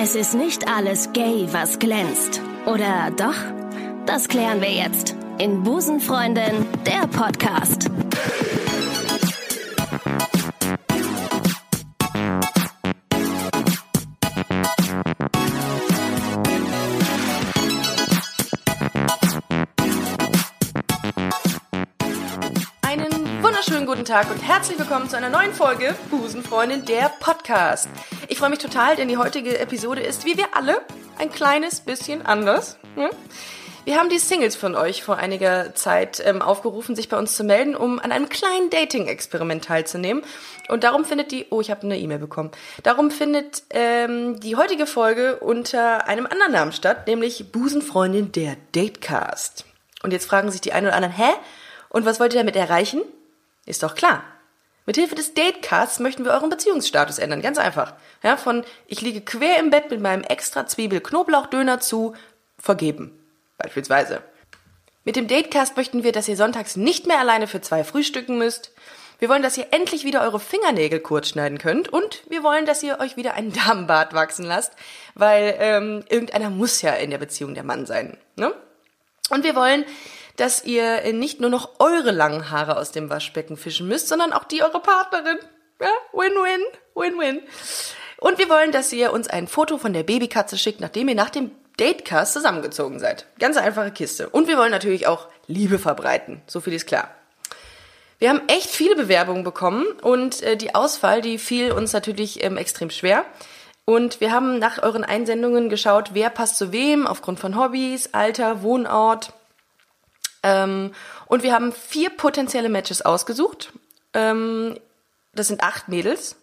Es ist nicht alles gay, was glänzt. Oder doch? Das klären wir jetzt in Busenfreundin, der Podcast. Einen wunderschönen guten Tag und herzlich willkommen zu einer neuen Folge Busenfreundin, der Podcast. Ich freue mich total, denn die heutige Episode ist, wie wir alle, ein kleines bisschen anders. Hm? Wir haben die Singles von euch vor einiger Zeit ähm, aufgerufen, sich bei uns zu melden, um an einem kleinen Dating-Experiment teilzunehmen. Und darum findet die, oh, ich habe eine E-Mail bekommen. Darum findet ähm, die heutige Folge unter einem anderen Namen statt, nämlich Busenfreundin der Datecast. Und jetzt fragen sich die einen oder anderen, hä? Und was wollt ihr damit erreichen? Ist doch klar. Mithilfe des Datecasts möchten wir euren Beziehungsstatus ändern. Ganz einfach. Ja, von ich liege quer im Bett mit meinem extra Zwiebel-Knoblauch-Döner zu vergeben. Beispielsweise. Mit dem Datecast möchten wir, dass ihr sonntags nicht mehr alleine für zwei frühstücken müsst. Wir wollen, dass ihr endlich wieder eure Fingernägel kurz schneiden könnt. Und wir wollen, dass ihr euch wieder einen Damenbart wachsen lasst. Weil ähm, irgendeiner muss ja in der Beziehung der Mann sein. Ne? Und wir wollen, dass ihr nicht nur noch eure langen Haare aus dem Waschbecken fischen müsst, sondern auch die eurer Partnerin. Ja, win-win, win-win. Und wir wollen, dass ihr uns ein Foto von der Babykatze schickt, nachdem ihr nach dem Datecast zusammengezogen seid. Ganz einfache Kiste. Und wir wollen natürlich auch Liebe verbreiten. So viel ist klar. Wir haben echt viele Bewerbungen bekommen und äh, die Auswahl, die fiel uns natürlich ähm, extrem schwer. Und wir haben nach euren Einsendungen geschaut, wer passt zu wem, aufgrund von Hobbys, Alter, Wohnort. Ähm, und wir haben vier potenzielle Matches ausgesucht. Ähm, das sind acht Mädels.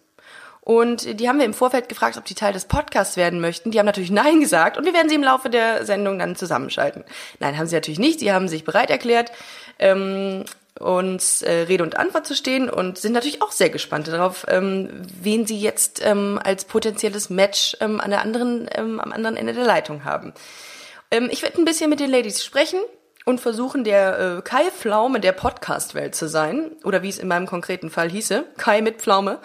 Und die haben wir im Vorfeld gefragt, ob die Teil des Podcasts werden möchten. Die haben natürlich Nein gesagt und wir werden sie im Laufe der Sendung dann zusammenschalten. Nein, haben sie natürlich nicht. Sie haben sich bereit erklärt, ähm, uns äh, Rede und Antwort zu stehen und sind natürlich auch sehr gespannt darauf, ähm, wen sie jetzt ähm, als potenzielles Match ähm, an der anderen, ähm, am anderen Ende der Leitung haben. Ähm, ich werde ein bisschen mit den Ladies sprechen und versuchen, der äh, Kai Pflaume der Podcast-Welt zu sein. Oder wie es in meinem konkreten Fall hieße. Kai mit Pflaume.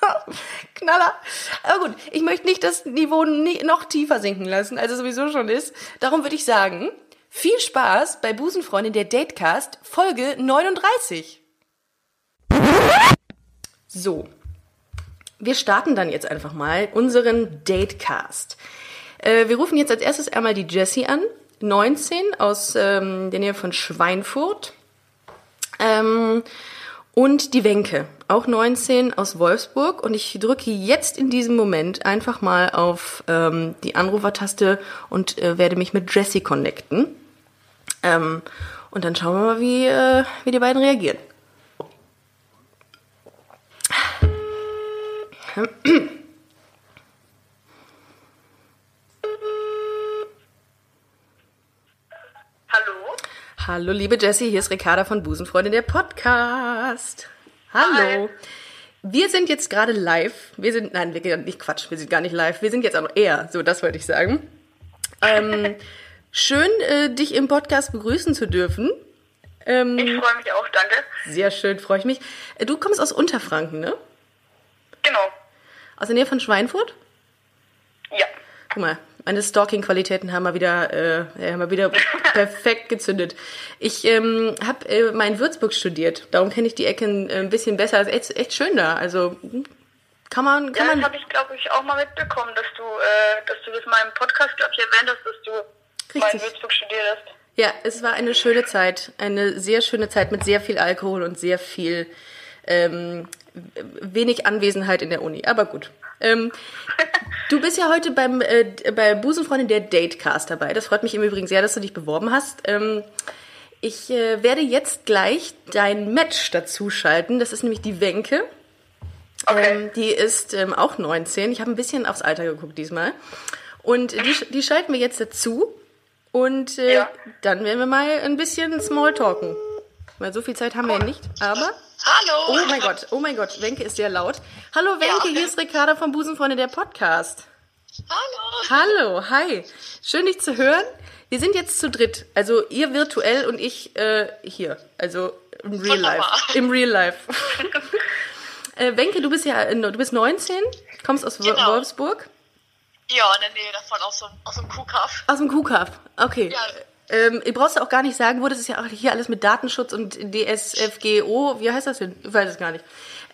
Knaller. Aber gut, ich möchte nicht das Niveau nie, noch tiefer sinken lassen, als es sowieso schon ist. Darum würde ich sagen, viel Spaß bei Busenfreundin der Datecast Folge 39. So. Wir starten dann jetzt einfach mal unseren Datecast. Äh, wir rufen jetzt als erstes einmal die Jessie an, 19 aus ähm, der Nähe von Schweinfurt. Ähm, und die Wenke, auch 19 aus Wolfsburg. Und ich drücke jetzt in diesem Moment einfach mal auf ähm, die Anrufertaste und äh, werde mich mit Jessie connecten. Ähm, und dann schauen wir mal, wie, äh, wie die beiden reagieren. Hallo? Hallo, liebe Jessie, hier ist Ricarda von Busenfreundin, der Podcast. Hallo. Hi. Wir sind jetzt gerade live. Wir sind, nein, wir gehen nicht Quatsch, wir sind gar nicht live. Wir sind jetzt auch eher, so das wollte ich sagen. Ähm, schön, äh, dich im Podcast begrüßen zu dürfen. Ähm, Ich freue mich auch, danke. sehr schön, freue ich mich. Äh, Du kommst aus Unterfranken, ne? Genau. Aus der Nähe von Schweinfurt? Ja. Guck mal, meine Stalking-Qualitäten haben mal wieder, äh, haben mal wieder perfekt gezündet. Ich ähm, habe äh, mal in Würzburg studiert, darum kenne ich die Ecken äh, ein bisschen besser. Ist echt, echt schön da. Also hm, kann man, kann Ja, das habe ich, glaube ich, auch mal mitbekommen, dass du, äh, dass du das mal im Podcast, glaube ich, erwähnt hast, dass du mal in Richtig. Würzburg studiert hast. Ja, es war eine schöne Zeit, eine sehr schöne Zeit mit sehr viel Alkohol und sehr viel ähm, wenig Anwesenheit in der Uni. Aber gut. Ähm, du bist ja heute beim äh, bei Busenfreundin der Datecast dabei. Das freut mich im Übrigen sehr, dass du dich beworben hast. Ähm, ich äh, werde jetzt gleich dein Match dazu schalten. Das ist nämlich die Wenke. Okay. Ähm, die ist ähm, auch 19. Ich habe ein bisschen aufs Alter geguckt diesmal. Und die, die schalten wir jetzt dazu. Und äh, Ja. dann werden wir mal ein bisschen Smalltalken. Weil so viel Zeit haben wir ja nicht. Aber. Hallo! Oh mein Gott, oh mein Gott, Wenke ist sehr laut. Hallo Wenke, Ja. hier ist Ricarda vom Busenfreunde der Podcast. Hallo! Hallo, hi. Schön dich zu hören. Wir sind jetzt zu dritt. Also ihr virtuell und ich äh, hier. Also im Real Life. Im Real Life. äh, Wenke, du bist ja äh, du bist 19, kommst aus Genau. Wolfsburg. Ja, in der Nähe davon, aus so, aus einem Kuhkaff. Aus dem Kuhkaff. Okay. Ja. Ähm, ihr brauchst auch gar nicht sagen, wo das ist ja auch hier alles mit Datenschutz und DSFGO. Wie heißt das denn? Ich weiß es gar nicht.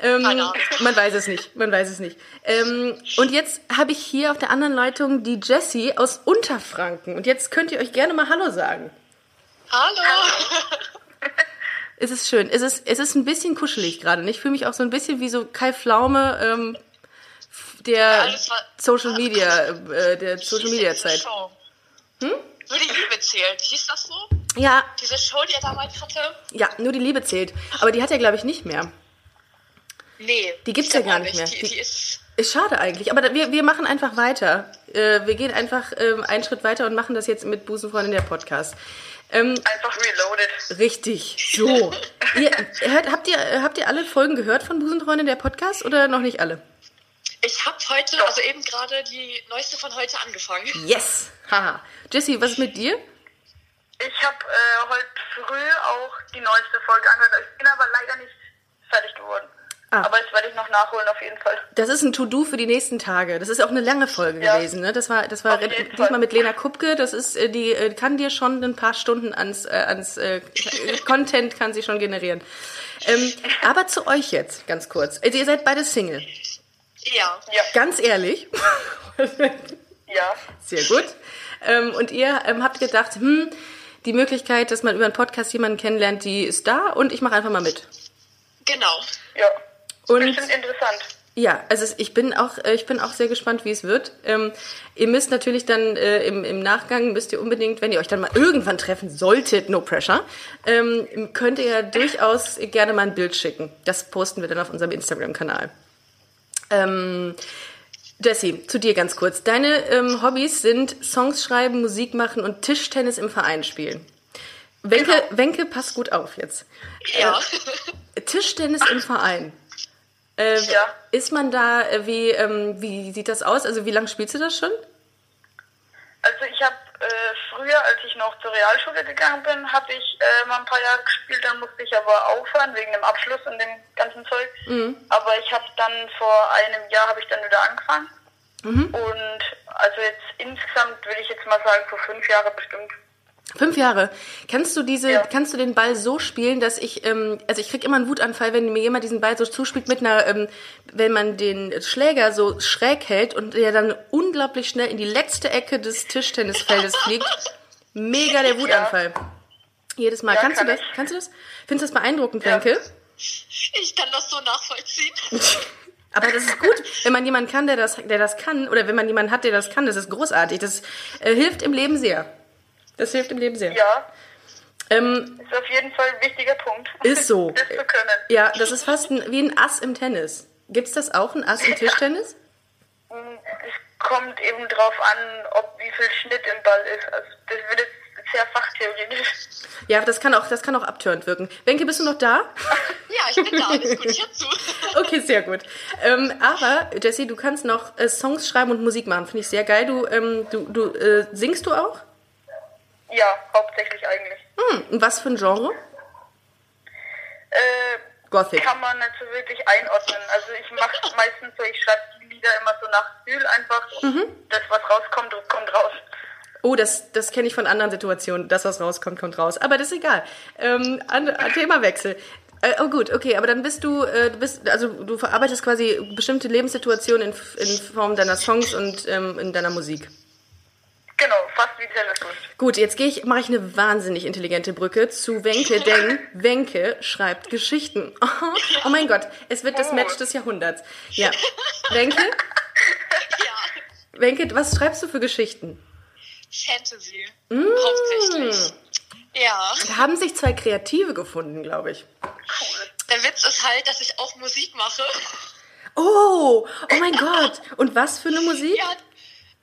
Ähm, man weiß es nicht. Man weiß es nicht. Ähm, und jetzt habe ich hier auf der anderen Leitung die Jessie aus Unterfranken. Und jetzt könnt ihr euch gerne mal Hallo sagen. Hallo! Es ist schön. Es ist, es ist ein bisschen kuschelig gerade. und Ich fühle mich auch so ein bisschen wie so Kai Pflaume ähm, der alles war- Social Media, äh, der Social Media Zeit. Hm? Nur die Liebe zählt. Hieß das so? Ja, Diese Show, die er damals hatte? ja, nur die Liebe zählt. Aber die hat er, glaube ich, nicht mehr. Nee. Die gibt's ja gar nicht mehr. Die, Die- die ist. Ist schade eigentlich, aber da, wir, wir machen einfach weiter. Äh, wir gehen einfach ähm, einen Schritt weiter und machen das jetzt mit Busenfreundin der Podcast. Ähm, Einfach reloaded. richtig, so. ihr, hört, habt, ihr, habt ihr alle Folgen gehört von Busenfreundin der Podcast oder noch nicht alle? Ich habe heute, also eben gerade die neueste von heute angefangen. Yes! Haha. Jessie, was ist mit dir? Ich habe äh, heute früh auch die neueste Folge angehört. Ich bin aber leider nicht fertig geworden. Ah. Aber das werde ich noch nachholen auf jeden Fall. Das ist ein To-Do für die nächsten Tage. Das ist auch eine lange Folge Ja. gewesen. Ne? Das war, das war diesmal Fall. mit Lena Kupke. Das ist, äh, die äh, kann dir schon ein paar Stunden ans, äh, ans äh, Content kann sie schon generieren. Ähm, aber zu euch jetzt ganz kurz. Also ihr seid beide Single. Ja. Ja, Ganz ehrlich. ja. Sehr gut. Ähm, und ihr ähm, habt gedacht, hm, die Möglichkeit, dass man über einen Podcast jemanden kennenlernt, die ist da und ich mache einfach mal mit. Genau. Ja. Und Bestimmt interessant. Ja, also ich bin auch, äh, ich bin auch sehr gespannt, wie es wird. Ähm, ihr müsst natürlich dann äh, im, im Nachgang müsst ihr unbedingt, wenn ihr euch dann mal irgendwann treffen solltet, no pressure, ähm, könnt ihr ja durchaus gerne mal ein Bild schicken. Das posten wir dann auf unserem Instagram-Kanal. Ähm, Jessie, zu dir ganz kurz. Deine ähm, Hobbys sind Songs schreiben, Musik machen und Tischtennis im Verein spielen. Wenke, Genau. Wenke, pass gut auf jetzt. Ja. Tischtennis im Verein. Äh, Ja. Ist man da, äh, wie, ähm, wie sieht das aus? Also wie lange spielst du das schon? Also ich habe äh, früher, als ich noch zur Realschule gegangen bin, habe ich äh, mal ein paar Jahre gespielt, dann musste ich aber aufhören wegen dem Abschluss und dem ganzen Zeug. Mhm. Aber ich habe dann vor einem Jahr habe ich dann wieder angefangen. Mhm. Und also jetzt insgesamt würde ich jetzt mal sagen, vor fünf Jahre bestimmt. Fünf Jahre. Kannst du diese, Ja. kannst du den Ball so spielen, dass ich, ähm, also ich krieg immer einen Wutanfall, wenn mir jemand diesen Ball so zuspielt mit einer, ähm, wenn man den Schläger so schräg hält und der dann unglaublich schnell in die letzte Ecke des Tischtennisfeldes fliegt. Mega der Wutanfall. Jedes Mal. Ja, kannst du kann das? ich. Kannst du das? Findest du das beeindruckend, Ja. Ich kann das so nachvollziehen. Aber das ist gut, wenn man jemanden kann, der das, der das kann, oder wenn man jemanden hat, der das kann, das ist großartig. Das äh, hilft im Leben sehr. Das hilft im Leben sehr. Ja, Ähm, ist auf jeden Fall ein wichtiger Punkt. Ist so. das zu können. ja, das ist fast ein, wie ein Ass im Tennis. Gibt's das auch, ein Ass im Tischtennis? Es kommt eben drauf an, ob wie viel Schnitt im Ball ist. Also das wird jetzt sehr fachtheoretisch. Ja, das kann auch, das kann auch abtörend wirken. Wenke, bist du noch da? Ja, ich bin da, alles gut, ich hör zu. Okay, sehr gut. Ähm, aber, Jessie, du kannst noch äh, Songs schreiben und Musik machen. Finde ich sehr geil. Du, ähm, du, du äh, singst du auch? Ja, hauptsächlich eigentlich. Hm, und was für ein Genre? Äh, Gothic. kann man nicht so wirklich einordnen. Also ich mache meistens so, ich schreibe die Lieder immer so nach Gefühl einfach. Und Das, was rauskommt, kommt raus. Oh, das, das kenne ich von anderen Situationen. Das, was rauskommt, kommt raus. Aber das ist egal. Ähm, an, an Themawechsel. Äh, oh gut, okay, aber dann bist du, äh, du bist, also du verarbeitest quasi bestimmte Lebenssituationen in, in Form deiner Songs und ähm, in deiner Musik. Genau, fast wie Taylor Swift. Gut, jetzt gehe ich, mache ich eine wahnsinnig intelligente Brücke zu Wenke, denn Wenke schreibt Geschichten. Oh, mein Gott, es wird das Oh. Match des Jahrhunderts. Ja, Wenke, Ja. Wenke, was schreibst du für Geschichten? Fantasy. Mm. Hauptsächlich. Ja. Da haben sich zwei Kreative gefunden, glaube ich. Der Witz ist halt, dass ich auch Musik mache. Oh, oh mein Gott. Und was für eine Musik? Ja.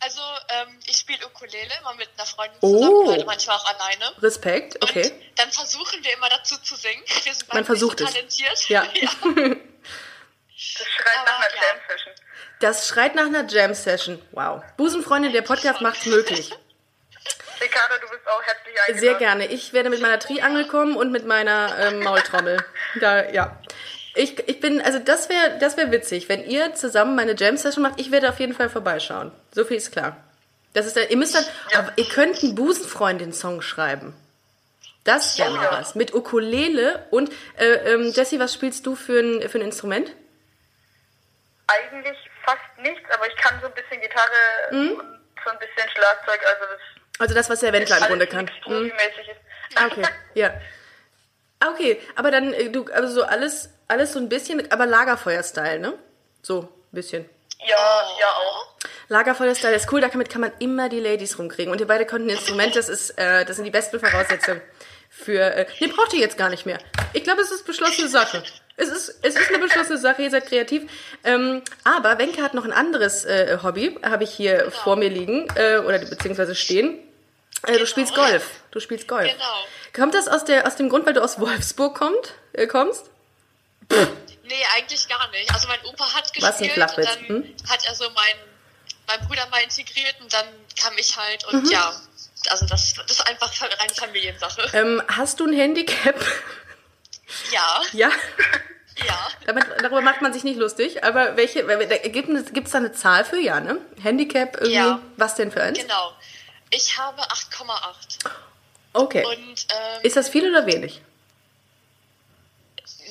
Also, ähm, ich spiele Ukulele immer mit einer Freundin Oh. zusammen, oder manchmal auch alleine. Respekt, okay. Und dann versuchen wir immer dazu zu singen. Wir sind Man versucht es. so talentiert. Ja. Das schreit nach einer ja. Jam-Session. Das schreit nach einer Jam-Session. Wow. Busenfreunde, der Podcast macht's möglich. Ricardo, du bist auch herzlich eingeladen. Sehr gerne. Ich werde mit meiner Triangel kommen und mit meiner ähm, Maultrommel. Da, ja. Ich, ich bin, also das wäre das wär witzig, wenn ihr zusammen meine Jam-Session macht. Ich werde auf jeden Fall vorbeischauen. So viel ist klar. Das ist, ihr müsst dann, aber ihr könnt einen Busenfreundin-Song schreiben. Das wäre mal was. Mit Ukulele und, äh, ähm, Jessie, was spielst du für ein, für ein Instrument? Eigentlich fast nichts, aber ich kann so ein bisschen Gitarre Mhm. und so ein bisschen Schlagzeug, also das Also das, was der Wendler im Grunde kann. Mhm. ist. Ah, okay, ja. Ah, Okay, aber dann, äh, du, also so alles, alles so ein bisschen, aber Lagerfeuer-Style, ne? So, ein bisschen. Ja, ja auch. Lagerfeuer-Style ist cool, damit kann man immer die Ladies rumkriegen. Und ihr beide konnten ein Instrument, das ist, äh, das sind die besten Voraussetzungen für, äh, nee, braucht ihr jetzt gar nicht mehr. Ich glaube, es ist beschlossene Sache. Es ist, es ist eine beschlossene Sache, ihr seid kreativ. Ähm, aber Wenke hat noch ein anderes äh, Hobby, habe ich hier vor mir liegen, äh, oder beziehungsweise stehen. Äh, Du spielst Golf. Du spielst Golf. Genau. Kommt das aus, der, aus dem Grund, weil du aus Wolfsburg kommt, äh, kommst? Nee, eigentlich gar nicht. Also mein Opa hat Was ein gespielt Flachwitz, und dann hm? hat er so mein, mein Bruder mal integriert und dann kam ich halt Mhm. und ja, also das, das ist einfach reine Familiensache. Ähm, hast du ein Handicap? Ja, ja. ja. Damit, darüber macht man sich nicht lustig, aber welche, gibt es da eine Zahl für? Ja, ne? Handicap irgendwie? Ja. Was denn für eins? Genau. Ich habe 8,8. Okay. Und ähm, Ist das viel oder wenig?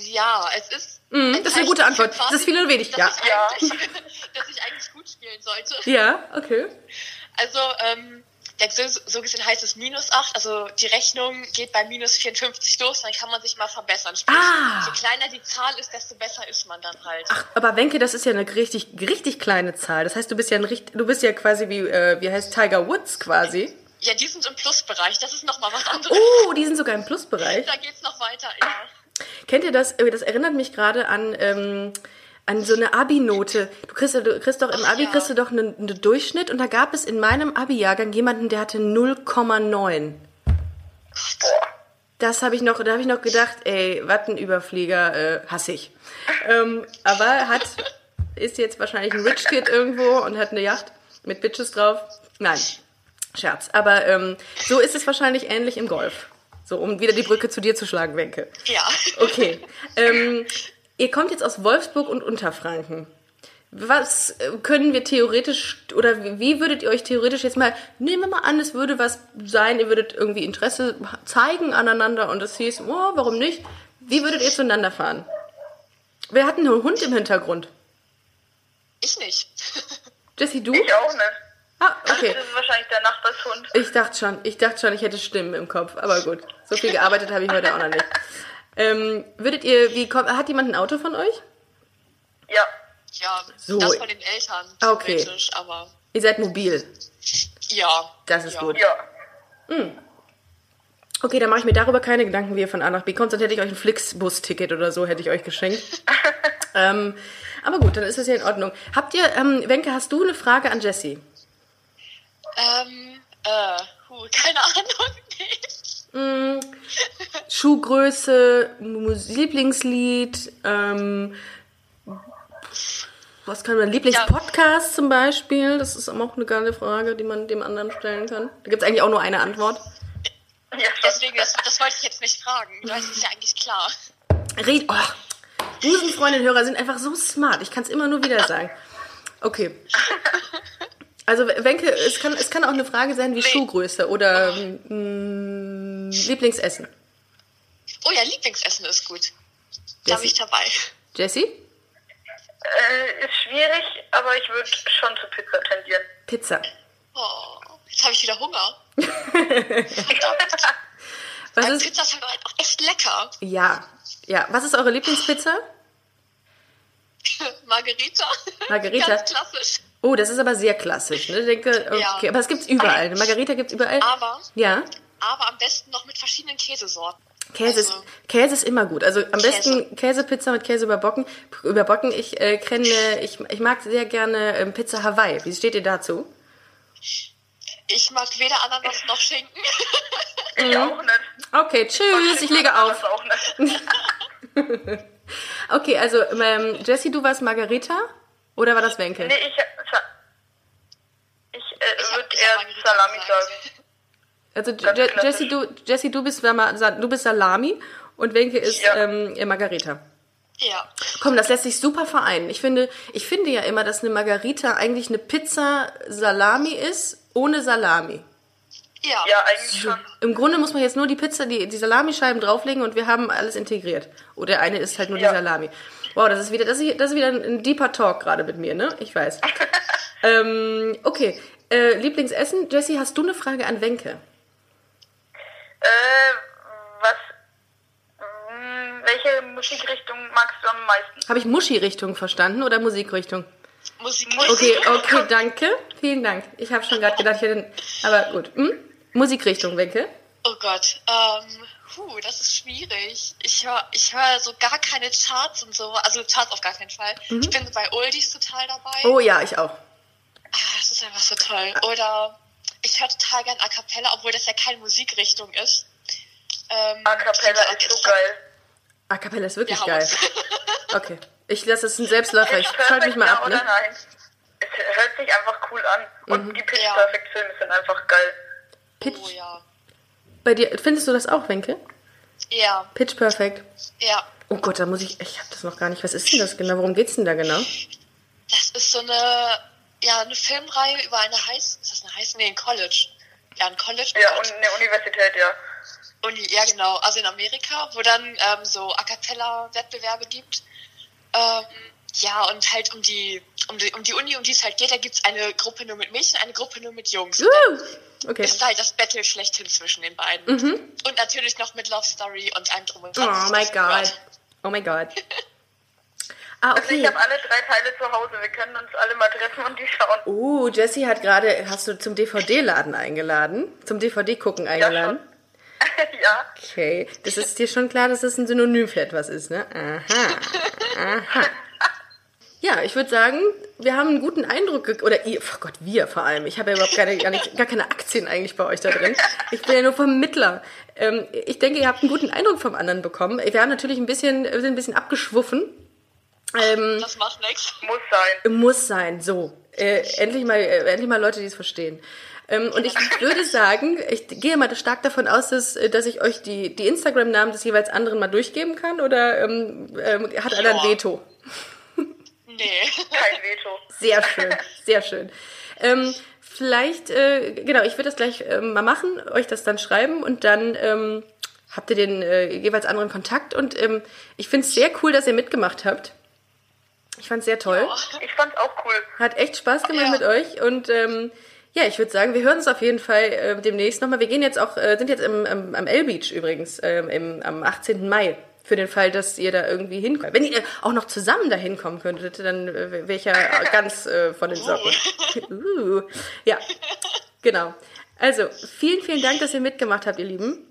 ja, es ist. Ein das ist eine gute Antwort. quasi, Das ist viel oder wenig? Ja. Ich Ja. dass ich eigentlich gut spielen sollte. Ja, okay. Also, ähm, so, gesehen heißt es minus 8, also die Rechnung geht bei minus 54 los, dann kann man sich mal verbessern. Sprich, Ah. je kleiner die Zahl ist, desto besser ist man dann halt. Ach, aber Wenke, das ist ja eine richtig, richtig kleine Zahl. Das heißt, du bist ja ein richtig, du bist ja quasi wie, äh, wie heißt Tiger Woods quasi. Ja, die sind im Plusbereich, das ist nochmal was anderes. Oh, die sind sogar im Plusbereich. Da geht's noch weiter, ja. Kennt ihr das? Äh, Das erinnert mich gerade an, ähm, an so eine Abi-Note. Du kriegst, du kriegst doch im Abi ja. kriegst du doch einen, einen Durchschnitt und da gab es in meinem Abi-Jahrgang jemanden, der hatte 0,9. Das habe ich noch, da habe ich noch gedacht, ey, was ein Überflieger, äh, hasse ich. Ähm, aber hat, ist jetzt wahrscheinlich ein Rich Kid irgendwo und hat eine Yacht mit Bitches drauf. Nein, Scherz. Aber ähm, so ist es wahrscheinlich ähnlich im Golf. So, um wieder die Brücke zu dir zu schlagen, Wenke. Ja. Okay. ähm, ihr kommt jetzt aus Wolfsburg und Unterfranken. Was äh, können wir theoretisch oder wie- wie würdet ihr euch theoretisch jetzt mal, nehmen wir mal an, es würde was sein, ihr würdet irgendwie Interesse zeigen aneinander und es hieß, oh, warum nicht? Wie würdet ihr zueinander fahren? Wer hat einen Hund im Hintergrund? Ich nicht. Jessie, du? Ich auch nicht. Ah, okay. Das ist wahrscheinlich der Nachbarshund. Ich dachte schon, ich dachte schon, ich hätte Stimmen im Kopf, aber gut. So viel gearbeitet habe ich heute auch noch nicht. Ähm, würdet ihr, wie kommt, hat jemand ein Auto von euch? Ja. Ja, So. das von den Eltern, Ah, okay. aber Ihr seid mobil. ja. Das ist ja. gut. Ja. Okay, dann mache ich mir darüber keine Gedanken, wie ihr von A nach B kommt. Sonst hätte ich euch ein Flixbus-Ticket oder so, hätte ich euch geschenkt. ähm, aber gut, dann ist das ja in Ordnung. Habt ihr, ähm, Wenke, hast du eine Frage an Jessie? Ähm, äh, huh, keine Ahnung. Nee. Schuhgröße, Mus- Lieblingslied, ähm, was kann man, Lieblingspodcast zum Beispiel? Das ist auch eine geile Frage, die man dem anderen stellen kann. Da gibt es eigentlich auch nur eine Antwort. Ja. Deswegen, das, das wollte ich jetzt nicht fragen. Das ist ja eigentlich klar. Red, oh, Busenfreundin-Hörer sind einfach so smart. Ich kann es immer nur wieder sagen. Okay. Also Wenke, es kann, es kann auch eine Frage sein wie Schuhgröße oder mm, Lieblingsessen. Oh ja, Lieblingsessen ist gut. Da bin ich dabei. Jessie? Äh, ist schwierig, aber ich würde schon zu Pizza tendieren. Pizza. Oh, jetzt habe ich wieder Hunger. Verdammt. Was Weil ist, Pizza ist halt auch echt lecker. ja, ja. Was ist eure Lieblingspizza? Margarita. Margarita. Ganz klassisch. Oh, das ist aber sehr klassisch. Ne? Ich denke, okay, Ja. aber es gibt's überall. Margarita gibt's überall. Aber, Ja. Aber am besten noch mit verschiedenen Käsesorten. Käse ist, Also- Käse ist immer gut. Also am Käse. besten Käsepizza mit Käse überbacken. Überbacken. Ich äh, kenne, ich, ich mag sehr gerne ähm, Pizza Hawaii. Wie steht ihr dazu? Ich mag weder Ananas noch Schinken. Ich auch nicht. Okay, tschüss, ich lege auf. Auch nicht. Okay, also ähm, Jessie, du warst Margarita oder war das Wenke? Nee, ich, ich, äh, Ich würde ich hab eher Salami sagen. Also Ganz Je klassisch. Jessie, du, Jessie, du bist du bist Salami und Wenke ist Ja. ähm, Margarita. Ja. Komm, das lässt sich super vereinen. Ich finde, ich finde ja immer, dass eine Margarita eigentlich eine Pizza Salami ist, ohne Salami. Ja. Ja, eigentlich schon. Im Grunde muss man jetzt nur die Pizza, die, die Salamischeiben drauflegen und wir haben alles integriert. Oder der eine ist halt nur Ja. die Salami. Wow, das ist wieder, das ist, das ist wieder ein, ein deeper Talk gerade mit mir, ne? Ich weiß. ähm, okay. Äh, Lieblingsessen? Jessie, hast du eine Frage an Wenke? Äh, was, mh, welche Musikrichtung magst du am meisten? Habe ich Muschi-Richtung verstanden oder Musikrichtung? Musik. Okay, okay, danke. Vielen Dank. Ich habe schon gerade gedacht, ich hätte. Aber gut. Hm? Musikrichtung, Wenke. Oh Gott. Ähm, puh, das ist schwierig. Ich höre ich hör so gar keine Charts und so. Also Charts auf gar keinen Fall. Ich bin bei Oldies total dabei. Oh ja, ich auch. Ah, das ist einfach so toll. Oder ich höre total gern A Cappella, obwohl das ja keine Musikrichtung ist. Ähm, A Cappella ist so geil. A Cappella ist wirklich Wir geil. Okay. Ich lasse es ein Selbstläufer. Ich schalte mich mal ja ab, oder ne? nein? Es hört sich einfach cool an. Und die Pitch Ja. Perfect Filme sind einfach geil. Pitch. Oh ja. Bei dir, findest du das auch, Wenke? Ja, Pitch Perfect. ja. Oh Gott, da muss ich. Ich habe das noch gar nicht. Was ist denn das genau? Worum geht's denn da genau? Das ist so eine, ja, eine Filmreihe über eine High, ist das eine High, nee, ein College. Ja, ein College. Ja, und eine Universität, ja. Uni, ja genau, also in Amerika, wo dann ähm, so A cappella Wettbewerbe gibt. Ähm, ja, und halt um die, um die, um die Uni, um die es halt geht, da gibt's eine Gruppe nur mit Mädchen, eine Gruppe nur mit Jungs. Uh, okay. ist halt das Battle schlechthin zwischen den beiden. Und natürlich noch mit Love Story und einem drum und dran. Oh das God. Oh my God. Ah, Also ich okay. habe alle drei Teile zu Hause. Wir können uns alle mal treffen und die schauen. Oh, Jessie hat gerade, hast du zum DVD-Laden eingeladen? Zum DVD-Gucken eingeladen? ja. Okay, das ist dir schon klar, dass das ein Synonym für etwas ist, ne? Aha, aha. Ja, ich würde sagen, wir haben einen guten Eindruck, oder ihr, oh Gott, wir vor allem. Ich habe ja überhaupt keine, gar, nicht, gar keine Aktien eigentlich bei euch da drin. Ich bin ja nur Vermittler. Ähm, ich denke, ihr habt einen guten Eindruck vom anderen bekommen. Wir haben natürlich ein bisschen, wir sind ein bisschen abgeschwuffen. Ähm, Das macht nix. Muss sein. muss sein, so. Äh, endlich, mal, äh, endlich mal Leute, die es verstehen. Ähm, und ich würde sagen, ich gehe mal stark davon aus, dass, äh, dass ich euch die, die Instagram-Namen des jeweils anderen mal durchgeben kann oder ähm, ähm, hat einer ein. Veto? Nee. Kein Veto. Sehr schön, sehr schön. Ähm, vielleicht, äh, genau, ich würde das gleich ähm, mal machen, euch das dann schreiben und dann ähm, habt ihr den äh, jeweils anderen Kontakt und ähm, ich finde es sehr cool, dass ihr mitgemacht habt. Ich fand es sehr toll. Ich fand's auch cool. Hat echt Spaß gemacht Ja. mit euch und ähm, ja, ich würde sagen, wir hören uns auf jeden Fall äh, demnächst nochmal. Wir gehen jetzt auch, äh, sind jetzt im, am, am L-Beach übrigens, ähm, im, am 18. Mai. Für den Fall, dass ihr da irgendwie hinkommt. Wenn ihr auch noch zusammen da hinkommen könntet, dann äh, wäre ich ja ganz äh, von den Socken. uh, ja, genau. Also, vielen, vielen Dank, dass ihr mitgemacht habt, ihr Lieben.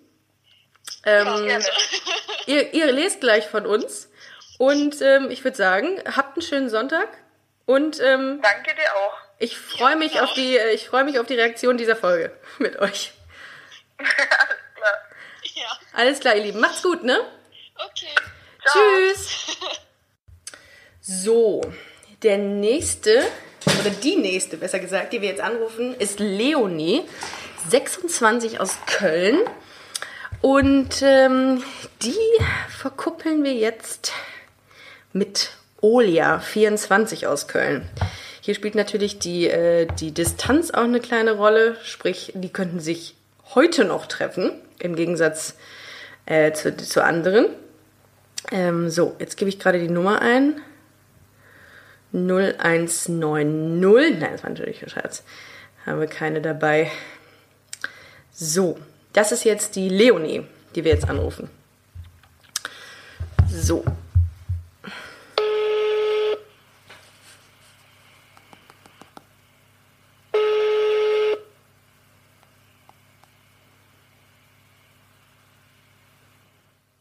Ähm, Gerne. ihr, ihr lest gleich von uns. Und ähm, ich würde sagen, habt einen schönen Sonntag. Und ähm, Danke dir auch. ich freue mich genau. auf die, äh, ich freue mich auf die Reaktion dieser Folge mit euch. Alles klar. Ja. Alles klar, ihr Lieben. Macht's gut, ne? Okay. Ciao. Tschüss. So, der nächste, oder die nächste, besser gesagt, die wir jetzt anrufen, ist Leonie, 26 aus Köln. Und ähm, die verkuppeln wir jetzt mit Olia, 24 aus Köln. Hier spielt natürlich die, äh, die Distanz auch eine kleine Rolle, sprich, die könnten sich heute noch treffen, im Gegensatz äh, zu, zu anderen. Ähm, so, jetzt gebe ich gerade die Nummer ein. 0190. Nein, das war natürlich ein Scherz. Haben wir keine dabei. So, das ist jetzt die Leonie, die wir jetzt anrufen. So.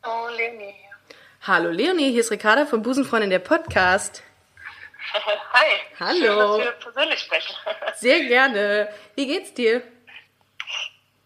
Oh, Leonie. Hallo Leonie, hier ist Ricarda von Busenfreundin der Podcast. Hi. Hallo. Schön, dass wir persönlich sprechen. Sehr gerne. Wie geht's dir?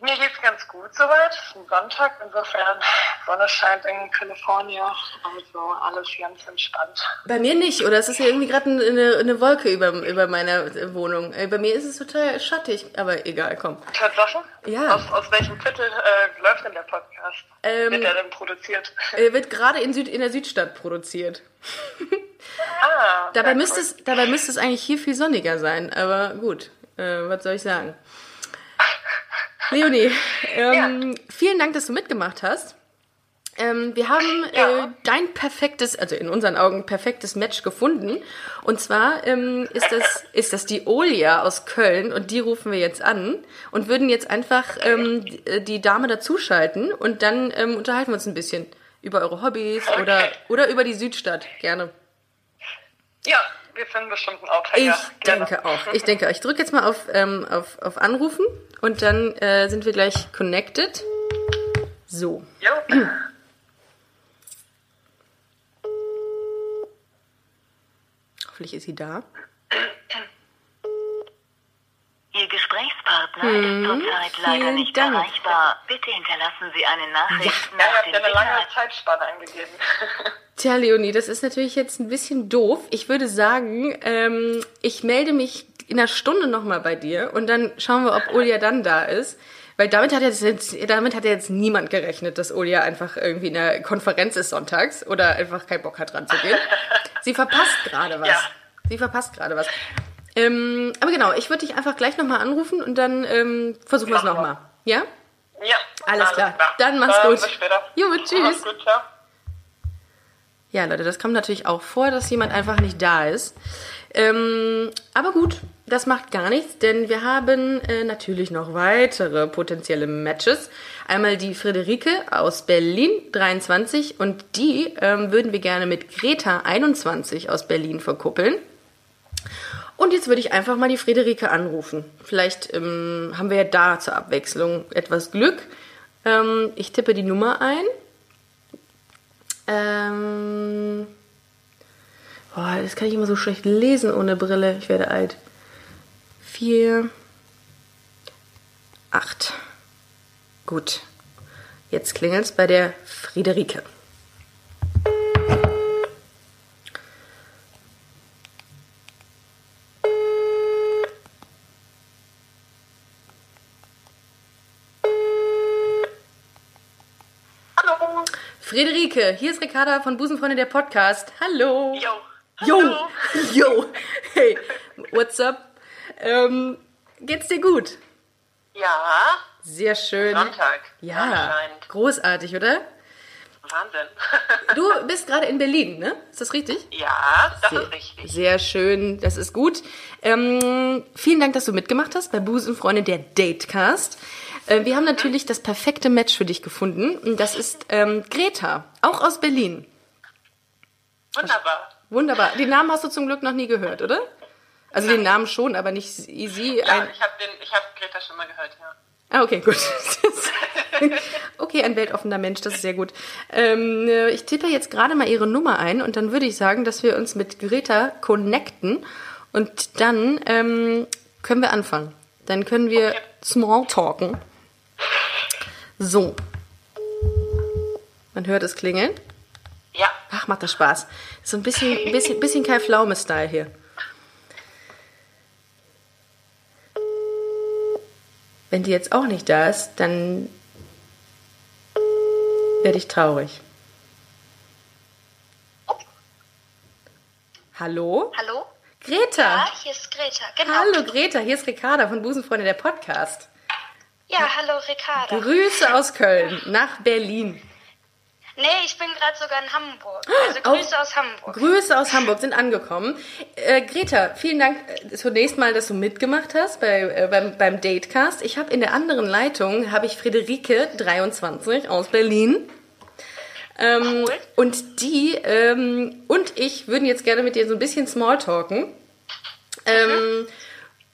Mir geht's ganz gut soweit. Es ist ein Sonntag, insofern Sonne scheint in Kalifornien, also alles ganz entspannt. Bei mir nicht, oder es ist ja irgendwie gerade eine, eine Wolke über, über meiner Wohnung. Äh, Bei mir ist es total schattig, aber egal, komm. Tatsache? Ja. Aus, aus welchem Viertel äh, läuft denn der Podcast? Ähm, Wird der denn produziert? Er wird gerade in, Süd, in der Südstadt produziert. Ah, Dabei müsste, cool. es, dabei müsste es eigentlich hier viel sonniger sein, aber gut, äh, was soll ich sagen? Leonie, ähm, vielen Dank, dass du mitgemacht hast. Ähm, wir haben äh, Ja. dein perfektes, also in unseren Augen perfektes Match gefunden. Und zwar ähm, ist, das, ist das die Olia aus Köln und die rufen wir jetzt an und würden jetzt einfach ähm, die, Dame dazuschalten und dann ähm, unterhalten wir uns ein bisschen über eure Hobbys oder, Okay. oder über die Südstadt. Gerne. Ja, wir finden bestimmt einen Ich Aufhänger. Gerne. denke auch. Ich denke auch. Ich drücke jetzt mal auf, ähm, auf, auf Anrufen und dann äh, sind wir gleich connected. So. Jo. Hoffentlich ist sie da. Ihr Gesprächspartner ist zurzeit leider vielen nicht Dank. erreichbar. Bitte hinterlassen Sie eine Nachricht Ja, nach habt dem ja eine lange. Zeitspanne eingegeben. Tja, Leonie, das ist natürlich jetzt ein bisschen doof. Ich würde sagen, ähm, ich melde mich in einer Stunde nochmal bei dir und dann schauen wir, ob Olia dann da ist. Weil damit hat, jetzt, damit hat ja jetzt niemand gerechnet, dass Olia einfach irgendwie in der Konferenz ist sonntags oder einfach keinen Bock hat dran zu gehen. Sie verpasst gerade was. Ja. Sie verpasst gerade was. Ähm, aber genau, ich würde dich einfach gleich nochmal anrufen und dann ähm, versuchen wir es nochmal. Ja? Ja, Alles klar. Dann mach's gut. Bis später. Jo, tschüss. Gut, ciao. Ja, Leute, das kommt natürlich auch vor, dass jemand einfach nicht da ist. Ähm, aber gut, das macht gar nichts, denn wir haben äh, natürlich noch weitere potenzielle Matches. Einmal die Friederike aus Berlin, 23, und die ähm, würden wir gerne mit Greta, 21, aus Berlin verkuppeln. Und jetzt würde ich einfach mal die Friederike anrufen. Vielleicht ähm, haben wir ja da zur Abwechslung etwas Glück. Ähm, ich tippe die Nummer ein. Ähm. Boah, das kann ich immer so schlecht lesen ohne Brille. Ich werde alt. Vier. Acht. Gut. Jetzt klingelt's bei der Friederike. Hallo. Friederike, hier ist Ricarda von Busenfreunde der Podcast. Hallo. Jo. Yo, Hallo. yo, hey, what's up? Ähm, geht's dir gut? Ja, Sehr schön. Sonntag. Ja, großartig, oder? Wahnsinn. Du bist gerade in Berlin, ne? Ist das richtig? ja, das Sehr- ist richtig. Sehr schön, das ist gut. Ähm, vielen Dank, dass du mitgemacht hast bei Busenfreunde der Datecast. Äh, wir haben natürlich das perfekte Match für dich gefunden. Und das ist ähm, Greta, auch aus Berlin. Wunderbar. Wunderbar. Den Namen hast du zum Glück noch nie gehört, oder? Also den Namen schon, aber nicht sie. Ja, ein, ich habe hab Greta schon mal gehört, ja. Ah, okay, gut. okay, ein weltoffener Mensch, das ist sehr gut. Ähm, äh, ich tippe jetzt gerade mal ihre Nummer ein und dann würde ich sagen, dass wir uns mit Greta connecten und dann ähm, können wir anfangen. Dann können wir Okay. Smalltalken. So. Man hört es klingeln. Ja, Ach, macht das Spaß. So ein bisschen, bisschen, bisschen Kai Pflaume-Style hier. Wenn die jetzt auch nicht da ist, dann werde ich traurig. Hallo? Hallo? Greta! Ja, hier ist Greta, genau. Hallo Greta, hier ist Ricarda von Busenfreunde der Podcast. Ja, hallo Ricarda. Grüße aus Köln nach Berlin. Nee, ich bin gerade sogar in Hamburg. Also Auch- Grüße aus Hamburg. Grüße aus Hamburg sind angekommen. Äh, Greta, vielen Dank äh, zunächst mal, dass du mitgemacht hast bei, äh, beim, beim Datecast. Ich habe in der anderen Leitung habe ich Friederike 23 aus Berlin. Ähm, Cool. Und die ähm, und ich würden jetzt gerne mit dir so ein bisschen Smalltalken. Ähm,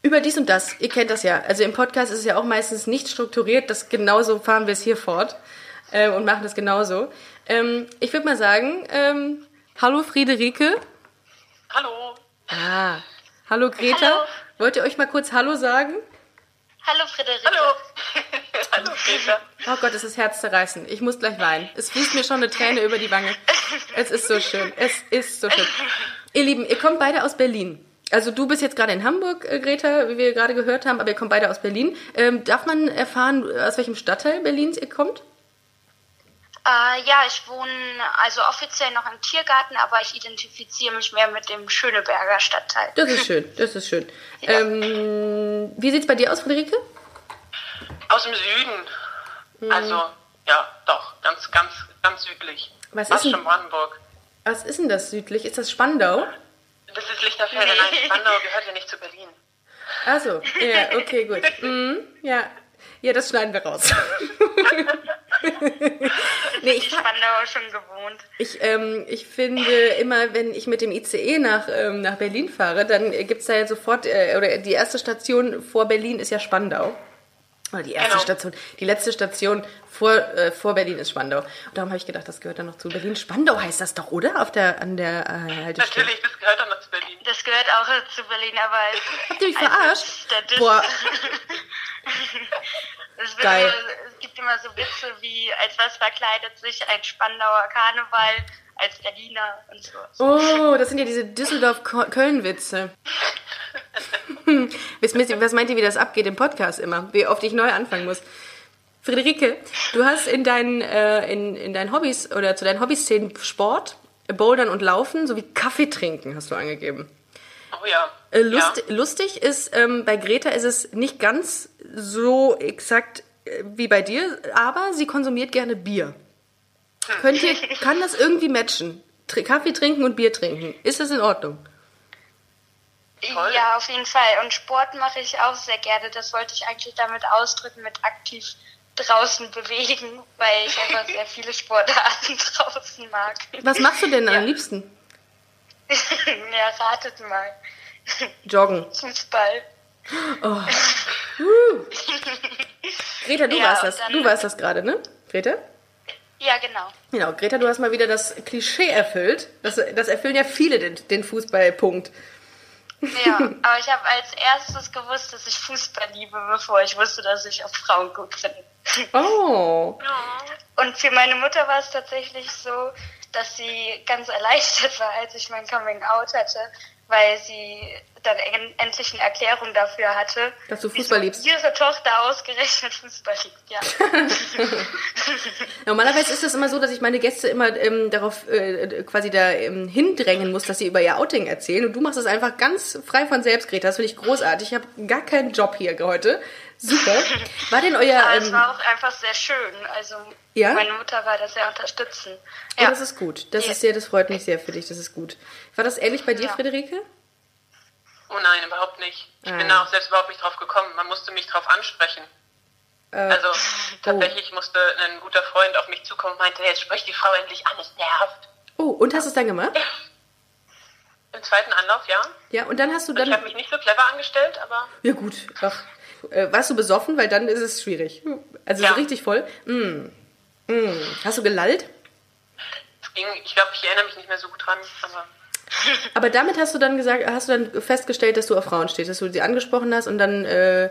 Über dies und das. Ihr kennt das ja. Also im Podcast ist es ja auch meistens nicht strukturiert. Das genauso fahren wir es hier fort äh, und machen das genauso. Ähm, ich würde mal sagen, ähm, hallo Friederike. hallo. Ah, hallo Greta. Hallo. Wollt ihr euch mal kurz Hallo sagen? Hallo Friederike. Hallo. Hallo Peter. Oh Gott, es ist herzzerreißend. Ich muss gleich weinen. Es fließt mir schon eine Träne über die Wange. Es ist so schön. Es ist so schön. Ihr Lieben, ihr kommt beide aus Berlin. Also du bist jetzt gerade in Hamburg, äh, Greta, wie wir gerade gehört haben, aber ihr kommt beide aus Berlin. Ähm, darf man erfahren, aus welchem Stadtteil Berlins ihr kommt? Äh, ja, ich wohne also offiziell noch im Tiergarten, aber ich identifiziere mich mehr mit dem Schöneberger Stadtteil. Das ist schön, das ist schön. Ähm, wie sieht's bei dir aus, Friederike? Aus dem Süden. Mhm. Also, ja, doch, ganz, ganz, ganz südlich. Was ist denn- schon Brandenburg. Was ist denn das südlich? Ist das Spandau? Das ist Lichterfelde. Nein, Spandau gehört ja nicht zu Berlin. Achso, ja, okay, gut. Mhm, ja. ja, das schneiden wir raus. nee, ich, Spandauer schon gewohnt. ich, ähm, ich finde immer, wenn ich mit dem ICE nach, ähm, nach Berlin fahre, dann gibt es da ja sofort, äh, oder die erste Station vor Berlin ist ja Spandau. Oder die erste Genau. Station, die letzte Station vor, äh, vor Berlin ist Spandau. Und darum habe ich gedacht, das gehört dann noch zu Berlin. Spandau heißt das doch, oder? Auf der, an der äh, Haltestelle. Natürlich, das gehört doch noch zu Berlin. Das gehört auch zu Berlin, aber es, Habt ihr mich verarscht? statistisch- Boah, es, wird Geil. Immer, es gibt immer so Witze wie, als was verkleidet sich ein Spandauer Karneval als Berliner und so. Oh, das sind ja diese Düsseldorf-Köln-Witze. Was meint ihr, wie das abgeht im Podcast immer? Wie oft ich neu anfangen muss? Friederike, du hast in deinen, äh, in, in deinen Hobbys oder zu deinen Hobbys zählen Sport, Bouldern und Laufen sowie Kaffee trinken, hast du angegeben. Oh ja. Äh, lust, ja. Lustig ist, ähm, bei Greta ist es nicht ganz so exakt äh, wie bei dir, aber sie konsumiert gerne Bier. Könnt ihr, kann das irgendwie matchen? Tr Kaffee trinken und Bier trinken. Ist das in Ordnung? Toll. Ja, auf jeden Fall. Und Sport mache ich auch sehr gerne. Das wollte ich eigentlich damit ausdrücken, mit aktiv draußen bewegen, weil ich einfach sehr viele Sportarten draußen mag. Was machst du denn am liebsten? ja, ratet mal. Joggen. Fußball. Greta, du Ja, warst das. Du warst das gerade, ne? Greta? Ja, genau. Genau, Greta, du hast mal wieder das Klischee erfüllt. Das, das erfüllen ja viele den, den Fußballpunkt. Ja, aber ich habe als erstes gewusst, dass ich Fußball liebe, bevor ich wusste, dass ich auf Frauen gut bin. Oh. Und für meine Mutter war es tatsächlich so, dass sie ganz erleichtert war, als ich mein Coming Out hatte, weil sie dann en endlich eine Erklärung dafür hatte, Dass du Fußball liebst. ihre Tochter ausgerechnet Fußball liebt. Ja. Normalerweise ist es immer so, dass ich meine Gäste immer ähm, darauf äh, quasi da ähm, hindrängen muss, dass sie über ihr Outing erzählen. Und du machst es einfach ganz frei von selbst, Greta. Das finde ich großartig. Ich habe gar keinen Job hier heute. Super. War denn euer... Aber es Ähm, war auch einfach sehr schön. Also Ja? meine Mutter war da sehr unterstützend. oh, Ja. das ist gut. Das Ja. ist sehr, das freut mich sehr für dich. Das ist gut. War das ähnlich bei dir, Ja. Friederike? Oh nein, überhaupt nicht. Ich Ah. bin da auch selbst überhaupt nicht drauf gekommen. Man musste mich drauf ansprechen. Äh, Also tatsächlich musste ein guter Freund auf mich zukommen und meinte, jetzt sprich die Frau endlich an, es nervt. oh, und hast du es dann gemacht? Im zweiten Anlauf, ja. Ja, und dann hast du Ich habe dann... mich nicht so clever angestellt, aber Ja gut, ach. Äh, warst du besoffen? Weil dann ist es schwierig. Also Ja. so richtig voll. Mm. Mm. Hast du gelallt? es ging, ich glaube, ich erinnere mich nicht mehr so gut dran, aber Aber damit hast du dann gesagt, hast du dann festgestellt, dass du auf Frauen stehst, dass du sie angesprochen hast und dann äh,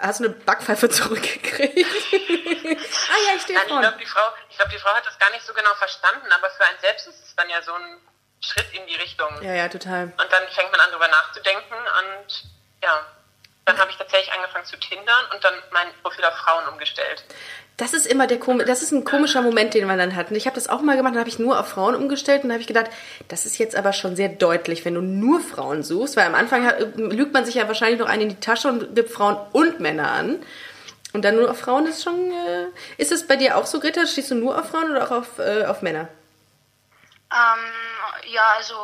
hast du eine Backpfeife zurückgekriegt. ah ja, ich stehe Nein, ich glaube, die Frau, ich glaube, die Frau hat das gar nicht so genau verstanden, aber für einen selbst ist es dann ja so ein Schritt in die Richtung. Ja, ja, total. Und dann fängt man an, drüber nachzudenken und ja, dann habe ich tatsächlich angefangen zu tindern und dann mein Profil auf Frauen umgestellt. Das ist immer der Kom das ist ein komischer Moment, den man dann hat. Und ich habe das auch mal gemacht, dann habe ich nur auf Frauen umgestellt und da habe ich gedacht, das ist jetzt aber schon sehr deutlich, wenn du nur Frauen suchst, weil am Anfang hat, lügt man sich ja wahrscheinlich noch einen in die Tasche und gibt Frauen und Männer an. Und dann nur auf Frauen ist schon. Äh, ist es bei dir auch so, Greta? Stehst du nur auf Frauen oder auch auf, äh, auf Männer? Ähm, ja, also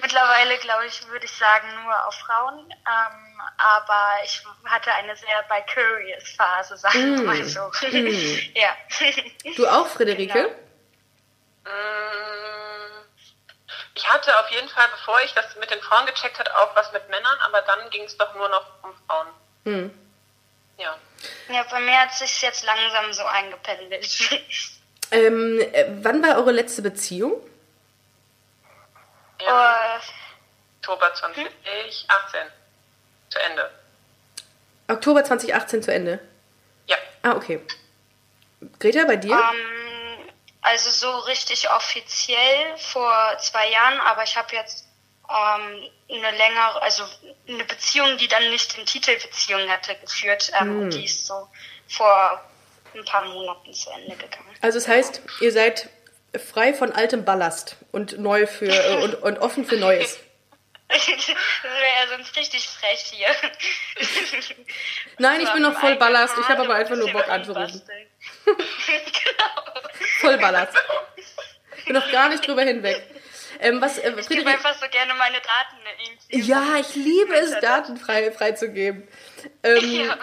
mittlerweile glaube ich, würde ich sagen, nur auf Frauen. Ähm, aber ich hatte eine sehr vicarious Phase, sagen wir mal so. ja. Du auch, Friederike? Genau. Mm, Ich hatte auf jeden Fall, bevor ich das mit den Frauen gecheckt hatte, auch was mit Männern, aber dann ging es doch nur noch um Frauen. Hm. Ja. ja, bei mir hat sich jetzt langsam so eingependelt. Ähm, äh, wann war eure letzte Beziehung? Im Oktober 2018 zu Ende. Oktober 2018 zu Ende. Ja. Ah, okay. Greta, bei dir? Ähm, also so richtig offiziell vor zwei Jahren, aber ich habe jetzt ähm, eine längere, also eine Beziehung, die dann nicht den Titel Beziehung hatte, geführt. Ähm, Die ist so vor ein paar Monaten zu Ende gegangen. Also das heißt, ihr seid frei von altem Ballast und neu für äh, und, und offen für Neues. das wäre ja sonst richtig frech hier. Nein, ich bin noch voll Ballast. Ich habe aber einfach nur Bock anzurufen. genau. Voll Ballast. Bin noch gar nicht drüber hinweg. Ähm, was, äh, Ich gebe einfach so gerne meine Daten irgendwie. ja, ich liebe es, Daten frei, freizugeben. Ähm, Ja.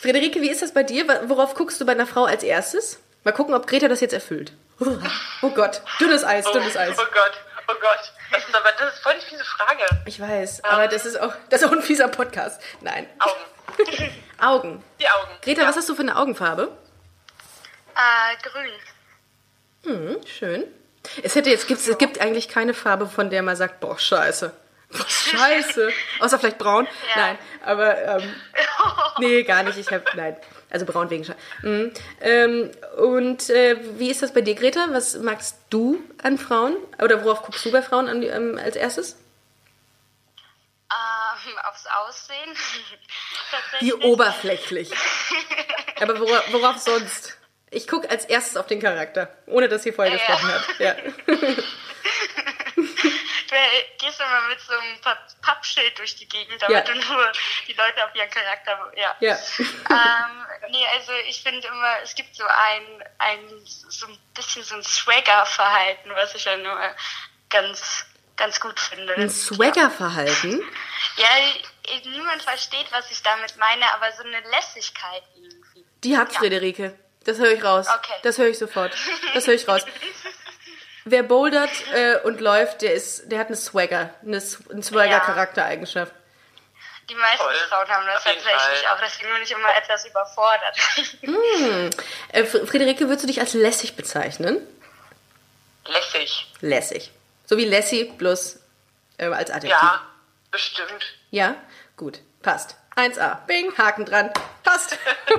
Friederike, wie ist das bei dir? Worauf guckst du bei einer Frau als erstes? Mal gucken, ob Greta das jetzt erfüllt. Oh Gott, dünnes Eis, Oh, dünnes Eis. oh Gott, oh Gott. Das ist aber das ist voll die fiese Frage. Ich weiß, aber das ist auch, das ist auch ein fieser Podcast. Nein. Augen. Augen. Die Augen. Greta, ja. was hast du für eine Augenfarbe? Äh, grün. Hm, schön. Es hätte jetzt gibt's, es gibt eigentlich keine Farbe, von der man sagt, boah, scheiße. Boah, scheiße. Außer vielleicht braun. Ja. Nein, aber ähm, nee, gar nicht. Ich habe nein, also braun wegen Scheiße. Mhm. Ähm, und äh, wie ist das bei dir, Greta? Was magst du an Frauen? Oder worauf guckst du bei Frauen an, ähm, als erstes? Ähm, aufs Aussehen. Wie oberflächlich. Aber worauf, worauf sonst? Ich gucke als erstes auf den Charakter, ohne dass sie vorher Ja. gesprochen hat. Ja. Du gehst immer mit so einem Pa- Pappschild durch die Gegend, damit Ja. du nur die Leute auf ihren Charakter. Ja. Ja. ähm, nee, also ich finde immer, es gibt so ein, ein so ein bisschen so ein Swagger-Verhalten, was ich ja nur ganz, ganz gut finde. Ein Swagger-Verhalten. Ja, niemand versteht, was ich damit meine, aber so eine Lässigkeit irgendwie. Die hat Friederike. Das höre ich raus. Okay. Das höre ich sofort. Das höre ich raus. Wer bouldert äh, und läuft, der ist, der hat eine Swagger, eine, eine Swagger-Charaktereigenschaft. Die meisten Toll. Frauen haben das Auf tatsächlich auch, deswegen bin ich immer etwas überfordert. Äh, Fr- Friederike, würdest du dich als lässig bezeichnen? Lässig. Lässig. So wie Lassie, bloß äh, als Adjektiv. Ja, bestimmt. Ja? Gut. Passt. 1a. Bing, Haken dran. Passt.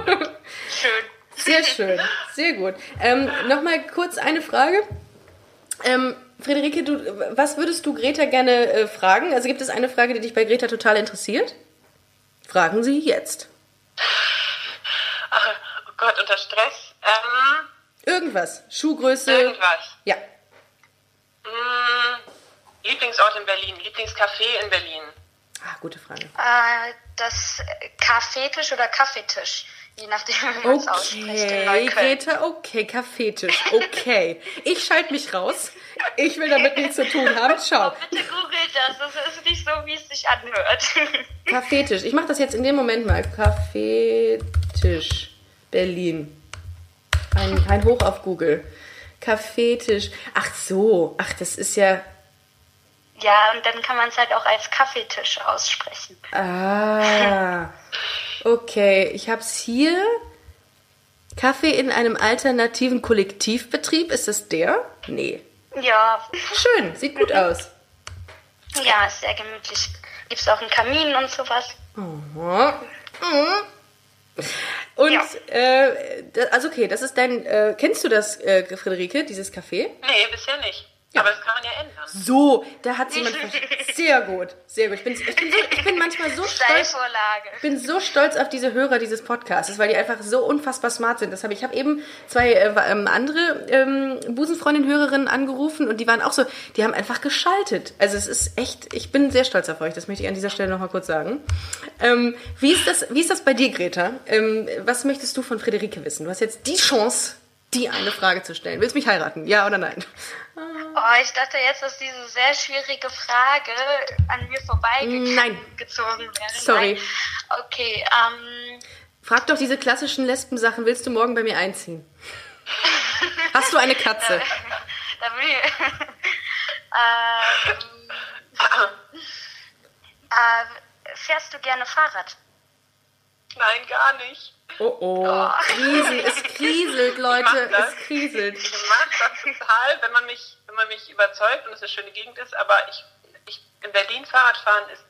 Schön. Sehr schön. Sehr gut. Ähm, Nochmal kurz eine Frage. Ähm, Friederike, du, was würdest du Greta gerne äh, fragen? Also gibt es eine Frage, die dich bei Greta total interessiert? Fragen Sie jetzt. Ach, oh Gott, unter Stress. Ähm, Irgendwas. Schuhgröße. irgendwas. Ja. Hm, Lieblingsort in Berlin, Lieblingscafé in Berlin. Ah, gute Frage. Äh, das Kaffeetisch oder Kaffeetisch, je nachdem, wie man es ausspricht. Okay. Greta, okay, Kaffeetisch, okay. Ich schalte mich raus. Ich will damit nichts zu tun haben. Schau. Bitte googelt das, das ist nicht so, wie es sich anhört. Kaffeetisch. Ich mache das jetzt in dem Moment mal. Kaffeetisch. Berlin. Ein, ein Hoch auf Google. Kaffeetisch. Ach so. Ach, das ist ja. ja, und dann kann man es halt auch als Kaffeetisch aussprechen. Ah. Okay, ich habe es hier. Kaffee in einem alternativen Kollektivbetrieb. Ist das der? Nee. Ja, Schön, sieht gut aus. ja, ist sehr gemütlich. Gibt es auch einen Kamin und sowas. Mhm. Und, Ja. äh, da- also okay, das ist dein, äh, kennst du das, äh, Friederike, dieses Café? Nee, bisher nicht. Aber das kann man ja ändern. So, da hat jemand sehr gut, sehr gut. Ich bin, ich bin, so, ich bin manchmal so stolz, ich bin so stolz auf diese Hörer dieses Podcasts, weil die einfach so unfassbar smart sind. Das habe ich, ich habe eben zwei äh, ähm, andere ähm, Busenfreundin-Hörerinnen angerufen und die waren auch so, die haben einfach geschaltet. Also es ist echt, ich bin sehr stolz auf euch. Das möchte ich an dieser Stelle noch mal kurz sagen. Ähm, wie ist das, wie ist das bei dir, Greta? Ähm, was möchtest du von Friederike wissen? Du hast jetzt die Chance, die eine Frage zu stellen. Willst du mich heiraten? Ja oder nein? Oh, ich dachte jetzt, dass diese sehr schwierige Frage an mir Nein. vorbeigezogen wäre. Sorry. Nein. Okay, ähm, Frag doch diese klassischen Lesben-Sachen, willst du morgen bei mir einziehen? Hast du eine Katze? da will ich, ähm, äh, fährst du gerne Fahrrad? Nein, gar nicht. Oh oh, Krisel, es kriselt, Leute, Ich mach das. es kriselt. Ich mag das total, wenn man mich, man mich überzeugt und es eine schöne Gegend ist, aber ich, ich in Berlin Fahrrad fahren ist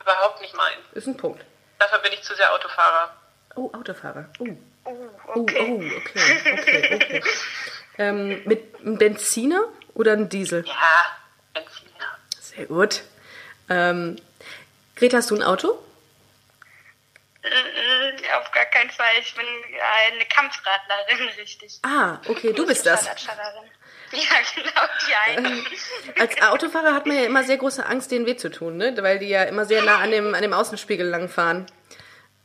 überhaupt nicht meins. Ist ein Punkt. Dafür bin ich zu sehr Autofahrer. Oh, Autofahrer. Oh, Oh, oh, okay. oh okay, okay, okay. ähm, mit einem Benziner oder einem Diesel? Ja, Benziner. Sehr gut. Ähm, Greta, hast du ein Auto? Auf gar keinen Fall. Ich bin eine Kampfradlerin, richtig. Ah, okay, du bist das. Fahrradfahrerin. Ja, genau, die eine. Als Autofahrer hat man ja immer sehr große Angst, denen weh zu tun, ne? Weil die ja immer sehr nah an dem, an dem Außenspiegel langfahren.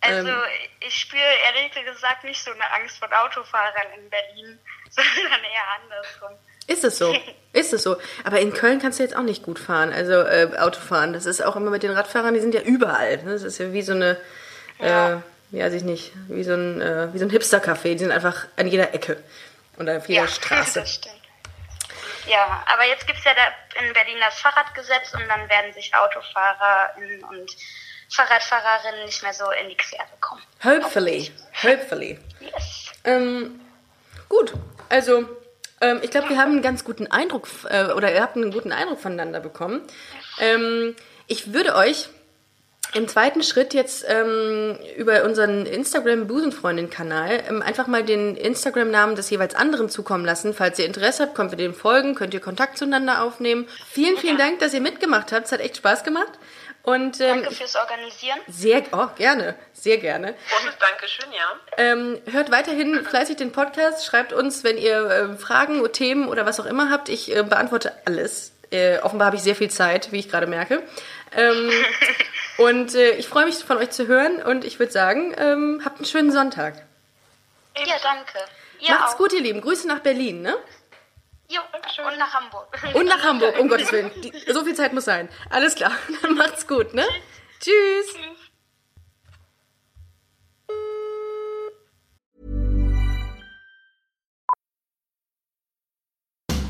Also ähm, ich spüre ehrlich gesagt nicht so eine Angst vor Autofahrern in Berlin, sondern eher andersrum. Ist es so? Ist es so? Aber in Köln kannst du jetzt auch nicht gut fahren, also äh, Auto fahren. Das ist auch immer mit den Radfahrern, die sind ja überall. Ne? Das ist ja wie so eine, ja, äh, ja weiß ich nicht, wie so ein, äh, wie so ein Hipster-Café. Die sind einfach an jeder Ecke und auf jeder Straße. das stimmt. Ja, aber jetzt gibt es ja da in Berlin das Fahrradgesetz und dann werden sich AutofahrerInnen und Fahrradfahrerinnen nicht mehr so in die Quere kommen. Hopefully, hopefully. Yes. Ähm, gut, also ähm, ich glaube, wir haben einen ganz guten Eindruck äh, oder ihr habt einen guten Eindruck voneinander bekommen. Ähm, ich würde euch im zweiten Schritt jetzt ähm, über unseren Instagram-Busenfreundin-Kanal ähm, einfach mal den Instagram-Namen des jeweils anderen zukommen lassen. Falls ihr Interesse habt, könnt ihr dem folgen, könnt ihr Kontakt zueinander aufnehmen. Vielen, vielen Dank, dass ihr mitgemacht habt. Es hat echt Spaß gemacht. Und ähm, Danke fürs Organisieren. sehr, oh, gerne, sehr gerne. Großes Dankeschön, ja. Ähm, hört weiterhin fleißig den Podcast, schreibt uns, wenn ihr äh, Fragen, Themen oder was auch immer habt. Ich äh, beantworte alles. Äh, offenbar habe ich sehr viel Zeit, wie ich gerade merke. Ähm, und äh, ich freue mich von euch zu hören und ich würde sagen, ähm, habt einen schönen Sonntag. Ja, danke. Ihr Macht's auch. gut, ihr Lieben. Grüße nach Berlin, ne? Jo, und nach Hamburg. Und nach Hamburg, um Gottes Willen. Die, so viel Zeit muss sein. Alles klar. Dann macht's gut, ne? Tschüss.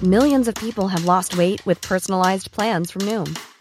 Millions of people have lost weight with personalized plans from Noom,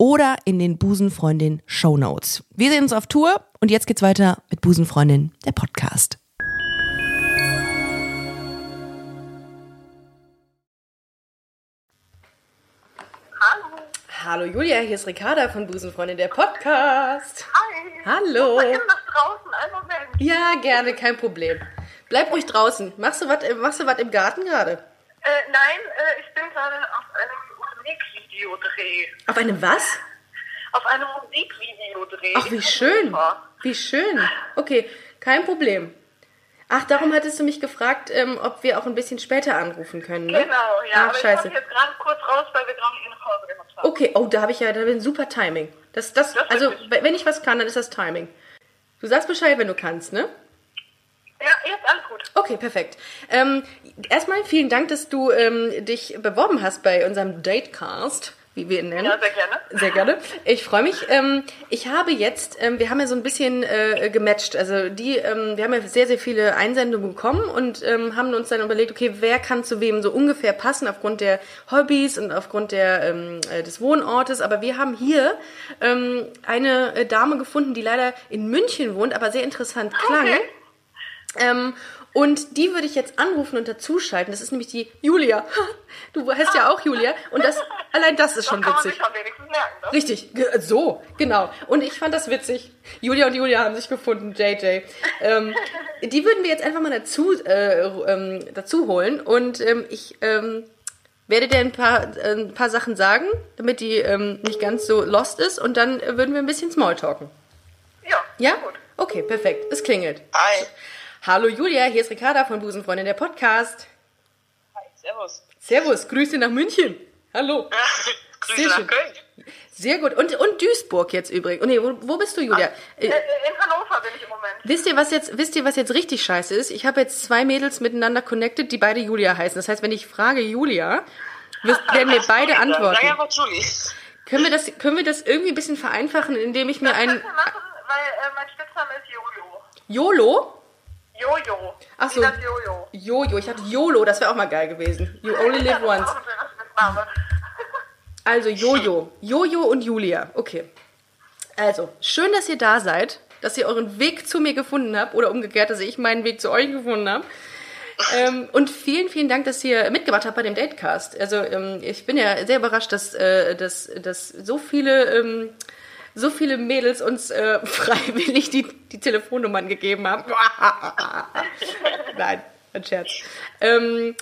oder in den Busenfreundin Show Notes. Wir sehen uns auf Tour und jetzt geht's weiter mit Busenfreundin, der Podcast. Hallo. Hallo Julia, hier ist Ricarda von Busenfreundin, der Podcast. Hi. Hallo. Ich bin nach draußen. Einen Moment. Ja, gerne, kein Problem. Bleib ruhig draußen. Machst du was machst du was im Garten gerade? Äh, nein, äh, ich bin gerade auf einem Musikvideodreh. Auf einem was? Auf einem Musikvideodreh. Ach, wie Ich schön. Wie schön. Okay, kein Problem. Ach, darum hattest du mich gefragt, ähm, ob wir auch ein bisschen später anrufen können, ne? Genau, ja. Ach, aber ich scheiße. komme jetzt gerade kurz raus, weil wir gerade eine Pause gehabt haben. Okay, oh, da habe ich ja da bin super Timing. Das, das, Das also, wenn ich was kann, dann ist das Timing. Du sagst Bescheid, wenn du kannst, ne? Ja, jetzt alles gut. Okay, perfekt. Ähm, erstmal vielen Dank, dass du ähm, dich beworben hast bei unserem Datecast, wie wir ihn nennen. Ja, sehr gerne. Sehr gerne. Ich freue mich. Ähm, ich habe jetzt, ähm, wir haben ja so ein bisschen äh, gematcht. Also die, ähm, wir haben ja sehr, sehr viele Einsendungen bekommen und haben uns dann überlegt, okay, wer kann zu wem so ungefähr passen aufgrund der Hobbys und aufgrund der, äh, des Wohnortes. Aber wir haben hier eine äh, Dame gefunden, die leider in München wohnt, aber sehr interessant klang. Okay. Ähm, Und die würde ich jetzt anrufen und dazuschalten. Das ist nämlich die Julia. Du heißt ja auch Julia. Und das, allein das ist schon witzig. merken, ne? Richtig, so, genau. Und ich fand das witzig. Julia und Julia haben sich gefunden, JJ. Ähm, die würden wir jetzt einfach mal dazu, äh, ähm, dazu holen. Und ähm, ich ähm, werde dir ein paar, äh, ein paar Sachen sagen, damit die ähm, nicht ganz so lost ist. Und dann würden wir ein bisschen Smalltalken. Ja, Ja? gut. Okay, perfekt. Es klingelt. Hi. Hallo Julia, hier ist Ricarda von Busenfreundin, der Podcast. Hi, servus. Servus, Grüße nach München. Hallo. Grüße Sehr nach schön. Köln. Sehr gut. Und, und Duisburg jetzt übrigens. Nee, wo, wo bist du, Julia? Äh, Äh, In Hannover bin ich im Moment. Wisst ihr, was jetzt, wisst ihr, was jetzt richtig scheiße ist? Ich habe jetzt zwei Mädels miteinander connected, die beide Julia heißen. Das heißt, wenn ich frage Julia, werden mir beide Sag antworten. einfach Julie. Können wir das, können wir das irgendwie ein bisschen vereinfachen, indem ich mir einen Kannst du machen, weil äh, mein Spitzname ist Jojo. YOLO? Jojo. Ach so. Jojo. Jojo, ich hatte YOLO, das wäre auch mal geil gewesen. You only live once. Also Jojo. Jojo und Julia. Okay. Also, schön, dass ihr da seid, dass ihr euren Weg zu mir gefunden habt oder umgekehrt, dass ich meinen Weg zu euch gefunden habe. Ähm, und vielen, vielen Dank, dass ihr mitgemacht habt bei dem Datecast. Also ähm, ich bin ja sehr überrascht, dass, äh, dass, dass so viele ähm, so viele Mädels uns äh, freiwillig die, die Telefonnummern gegeben haben. Nein, ein Scherz. Ähm,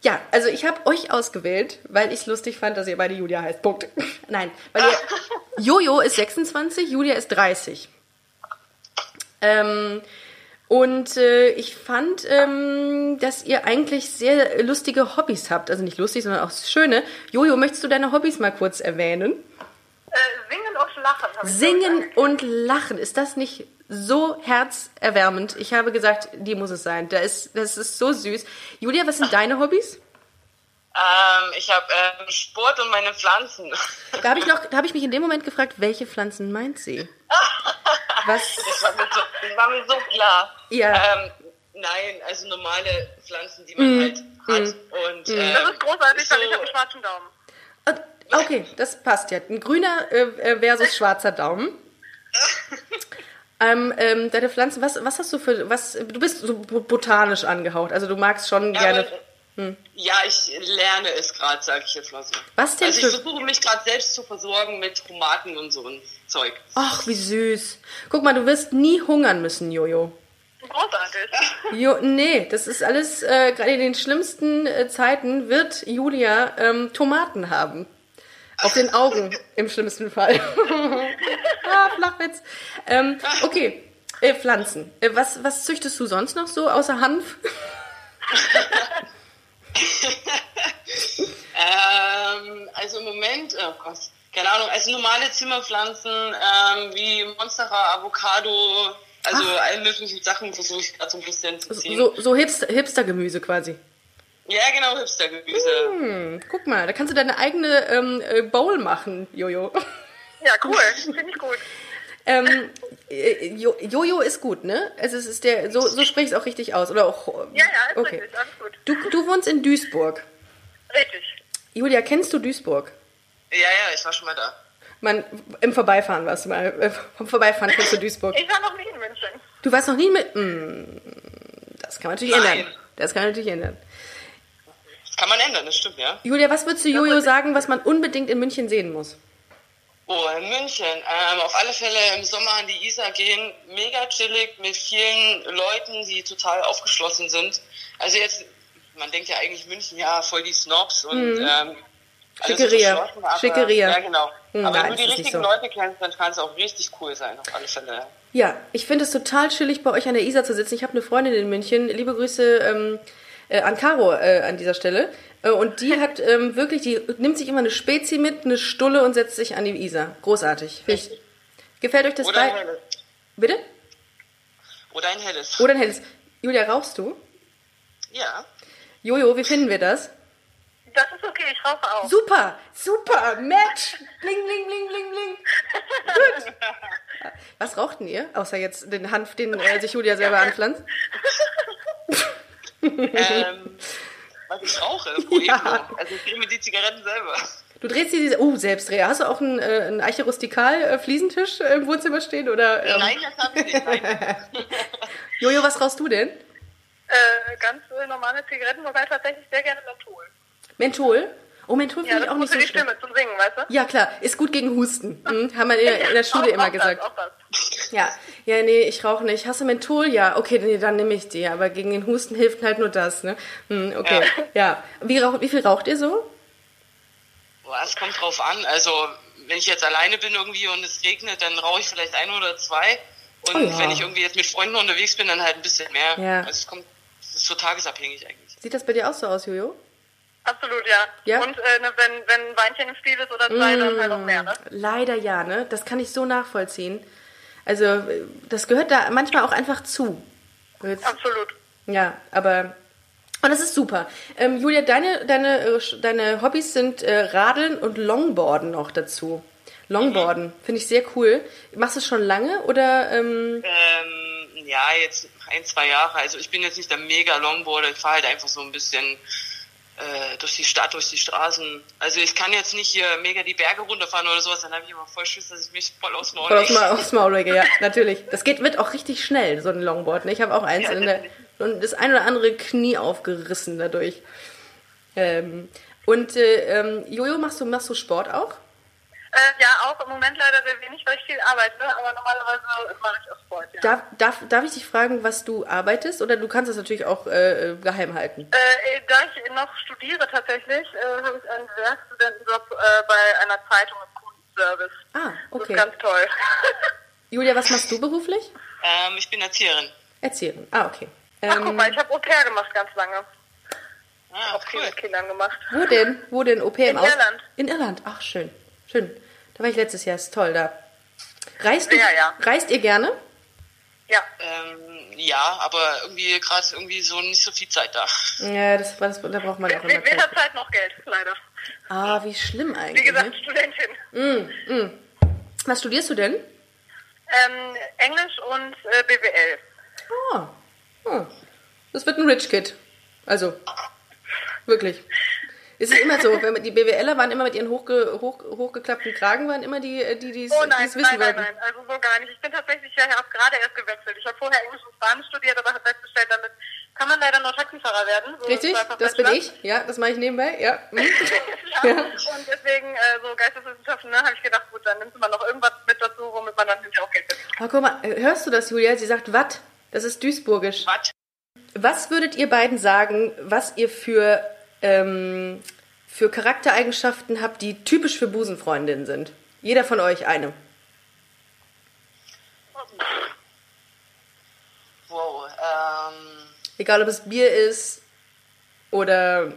ja, also ich habe euch ausgewählt, weil ich es lustig fand, dass ihr beide Julia heißt. Punkt. Nein, weil ihr, Jojo ist 26, Julia ist 30. Ähm, und äh, ich fand, ähm, dass ihr eigentlich sehr lustige Hobbys habt. Also nicht lustig, sondern auch schöne. Jojo, möchtest du deine Hobbys mal kurz erwähnen? Äh, singen und lachen. hab Singen und lachen. Ist das nicht so herzerwärmend? Ich habe gesagt, die muss es sein. Da ist, das ist so süß. Julia, was sind deine Hobbys? Ähm, ich habe ähm, Sport und meine Pflanzen. Da habe ich, noch- da habe ich mich in dem Moment gefragt, welche Pflanzen meint sie? Was? Das war mir so, das war mir so klar. Ja. Ähm, nein, also normale Pflanzen, die man halt hat. Und, ähm, Das ist großartig, weil ich so- habe einen schwarzen Daumen. Okay, das passt ja. Ein grüner äh, versus schwarzer Daumen. Ähm, ähm, deine Pflanzen, was, was hast du für, was, du bist so bo- botanisch angehaucht, also du magst schon Ja, gerne. aber- Ja, ich lerne es gerade, sage ich jetzt mal so. Was denn Also ich versuche mich gerade selbst zu versorgen mit Tomaten und so ein Zeug. Ach, wie süß. Guck mal, du wirst nie hungern müssen, Jojo. Großartig. Jo, nee, das ist alles, äh, gerade in den schlimmsten äh, Zeiten wird Julia ähm, Tomaten haben. Auf den Augen, im schlimmsten Fall. ah, Flachwitz. Ähm, okay, äh, Pflanzen. Äh, was, was züchtest du sonst noch so, außer Hanf? Ähm, also im Moment, oh Gott, keine Ahnung, also normale Zimmerpflanzen ähm, wie Monstera, Avocado, also alle möglichen Sachen versuche ich gerade so ein bisschen zu ziehen. So, so Hipster, Hipster-Gemüse quasi. Ja, genau, Hipstergemüse. Hm, guck mal, da kannst du deine eigene ähm, äh, Bowl machen, Jojo. Ja, cool. Finde ich gut. ähm, äh, Jo- Jojo ist gut, ne? Also es ist der, so, so sprichst du auch richtig aus. Oder auch. Ja, ja, ist okay. richtig. Alles gut. Du, du wohnst in Duisburg. Richtig. Julia, kennst du Duisburg? Ja, ja, ich war schon mal da. Man, im Vorbeifahren warst du mal. Äh, vom Vorbeifahren kennst du Duisburg. Ich war noch nie in München. Du warst noch nie mit. Hm, das kann man natürlich Nein. ändern. Das kann man natürlich ändern. Kann man ändern, das stimmt, ja. Julia, was würdest du Jojo sagen, was man unbedingt in München sehen muss? Oh, in München. Ähm, auf alle Fälle im Sommer an die Isar gehen. Mega chillig mit vielen Leuten, die total aufgeschlossen sind. Also jetzt, man denkt ja eigentlich München, ja, voll die Snobs und ähm, alles so Schickeria. Schickeria. Ja, genau. Hm, aber nein, wenn du die richtigen so. Leute kennst, dann kann es auch richtig cool sein, auf alle Fälle. Ja, ich finde es total chillig, bei euch an der Isar zu sitzen. Ich habe eine Freundin in München. Liebe Grüße ähm, äh, an Caro äh, an dieser Stelle. Äh, und die hat ähm, wirklich, die nimmt sich immer eine Spezi mit, eine Stulle und setzt sich an die Isar. Großartig. Ich, gefällt euch das Oder ein bei? helles. Bitte? Oder ein helles. Oder ein helles. Julia, rauchst du? Ja. Jojo, wie finden wir das? Das ist okay, ich rauche auch. Super, super, Match. Bling, bling, bling, bling, bling. Gut. Was rauchten ihr? Außer jetzt den Hanf, den äh, sich Julia selber anpflanzt. ähm, was ich rauche, Pro Ja. Also ich drehe mir die Zigaretten selber. Du drehst dir diese. Oh, Selbstdreher. Hast du auch einen, äh, einen Eiche Rustikal äh, Fliesentisch im Wohnzimmer stehen? Oder, ähm, Nein, das habe ich nicht. Jojo, was rauchst du denn? Äh, ganz äh, normale Zigaretten, wobei tatsächlich sehr gerne Menthol. Menthol? Oh, Menthol Ja, finde ich das auch ist nicht gut so für die schlimm. Stimme zum Singen, weißt du? Ja, klar, ist gut gegen Husten. Hm, haben wir in, der- in der Schule Auch- immer auch gesagt. Das, auch das. Ja, ja, nee, ich rauche nicht. Hast du Menthol? Ja, okay, nee, dann nehme ich die. Aber gegen den Husten hilft halt nur das, ne? Hm, okay, ja. Wie, rauch, wie viel raucht ihr so? Boah, es kommt drauf an. Also, wenn ich jetzt alleine bin irgendwie und es regnet, dann rauche ich vielleicht ein oder zwei. Und Oh ja. wenn ich irgendwie jetzt mit Freunden unterwegs bin, dann halt ein bisschen mehr. Ja. Also, es kommt, es ist so tagesabhängig eigentlich. Sieht das bei dir auch so aus, Jojo? Absolut, ja. Ja? Und äh, ne, wenn, wenn ein Weinchen im Spiel ist oder zwei, dann halt auch mehr, ne? Leider ja, ne? Das kann ich so nachvollziehen. Also, das gehört da manchmal auch einfach zu. Jetzt, Absolut. ja, aber. Und das ist super. Ähm, Julia, deine, deine, äh, deine Hobbys sind äh, Radeln und Longboarden noch dazu. Longboarden, finde ich sehr cool. Machst du es schon lange oder? Ähm, Ähm, ja, jetzt ein, zwei Jahre. Also, ich bin jetzt nicht der mega Longboarder. Ich fahre halt einfach so ein bisschen durch die Stadt, durch die Straßen. Also, ich kann jetzt nicht hier mega die Berge runterfahren oder sowas. Dann habe ich immer voll Schiss, dass ich mich voll aufs Maul Voll aufs, lege. Ma aufs Maul lege, ja, natürlich. Das geht, wird auch richtig schnell, so ein Longboard. Ne? Ich habe auch eins Ja, in der, und das ein oder andere Knie aufgerissen dadurch. Ähm, und äh, ähm, Jojo, machst du, machst du Sport auch? Äh, ja, auch im Moment leider sehr wenig, weil ich viel arbeite, aber normalerweise mache ich auch Sport, ja. Darf, darf, darf ich dich fragen, was du arbeitest? Oder du kannst das natürlich auch äh, geheim halten. Äh, da ich noch studiere tatsächlich, äh, habe ich einen Werkstudentenjob äh, bei einer Zeitung im Kundenservice. Ah, Das okay. ist ganz toll. Julia, was machst du beruflich? Ähm, ich bin Erzieherin. Erzählen. Ah, okay. Ach, guck Ähm, mal, ich habe Au pair gemacht ganz lange. Ah, Auch viel cool. mit Kindern gemacht. wo denn? Wo denn? Au pair im In Aus- Irland. In Irland. Ach, schön. Schön. Da war ich letztes Jahr. Ist toll da. Reist, du, Sehr, ja. reist ihr gerne? Ja. Ähm, ja, aber irgendwie gerade irgendwie so nicht so viel Zeit da. Ja, das, das, da braucht man auch immer Weder Zeit. Zeit noch Geld, leider. Ah, wie schlimm Wie eigentlich. gesagt, Ne? Studentin. Was studierst du denn? Ähm, Englisch und äh, BWL. Ah, ah. Das wird ein Rich Kid. Also, wirklich. Es ist immer so, wenn man, die BWLer waren immer mit ihren hochge, hoch, hochgeklappten Kragen, waren immer die, äh, die, die es Oh nein, wissen nein, nein, nein, also so gar nicht. Ich bin tatsächlich ja hab gerade erst gewechselt. Ich habe vorher Englisch und Spanisch studiert, aber habe festgestellt, damit kann man leider nur Taxifahrer werden. So Richtig, das bin ich. Ja, das mache ich nebenbei. Ja. Hm. ja. Und deswegen, äh, so Geisteswissenschaften, ne, habe ich gedacht, gut, dann nimmst du mal noch irgendwas mit dazu, womit man dann hinterher auch Geld verdient. Aber guck mal, äh, hörst du das, Julia? Sie sagt Watt. Das ist Duisburgisch. Was? Was würdet ihr beiden sagen, was ihr für, ähm, für Charaktereigenschaften habt, die typisch für Busenfreundinnen sind? Jeder von euch eine. Wow. Ähm, Egal, ob es Bier ist oder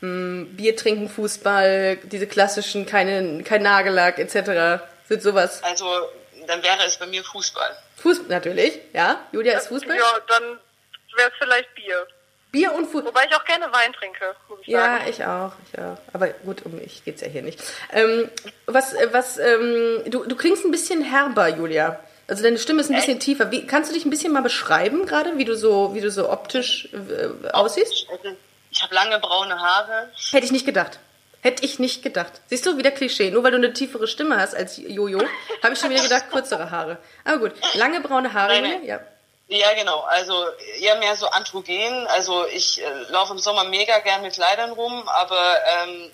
mh, Bier trinken, Fußball, diese klassischen, keine, kein Nagellack etc. Sind sowas. also, dann wäre es bei mir Fußball. Fußball, natürlich, ja. Julia ist Fußball. Ja, dann wäre es vielleicht Bier. Bier und Fußball. Wobei ich auch gerne Wein trinke, muss ich Ja, sagen. ich auch, ich auch. Aber gut, um mich geht's ja hier nicht. Ähm, was, äh, was, ähm, du, du klingst ein bisschen herber, Julia. Also deine Stimme ist ein bisschen tiefer. Wie, kannst du dich ein bisschen mal beschreiben gerade, wie du so, wie du so optisch äh, aussiehst? Also, ich habe lange braune Haare. Hätte ich nicht gedacht. Hätte ich nicht gedacht. Siehst du, wieder Klischee. Nur weil du eine tiefere Stimme hast als Jojo, habe ich schon wieder gedacht, kürzere Haare. Aber gut, lange braune Haare, Nein, nein. Ja. Ja, genau. Also eher mehr so androgen. Also ich äh, laufe im Sommer mega gern mit Kleidern rum, aber ähm,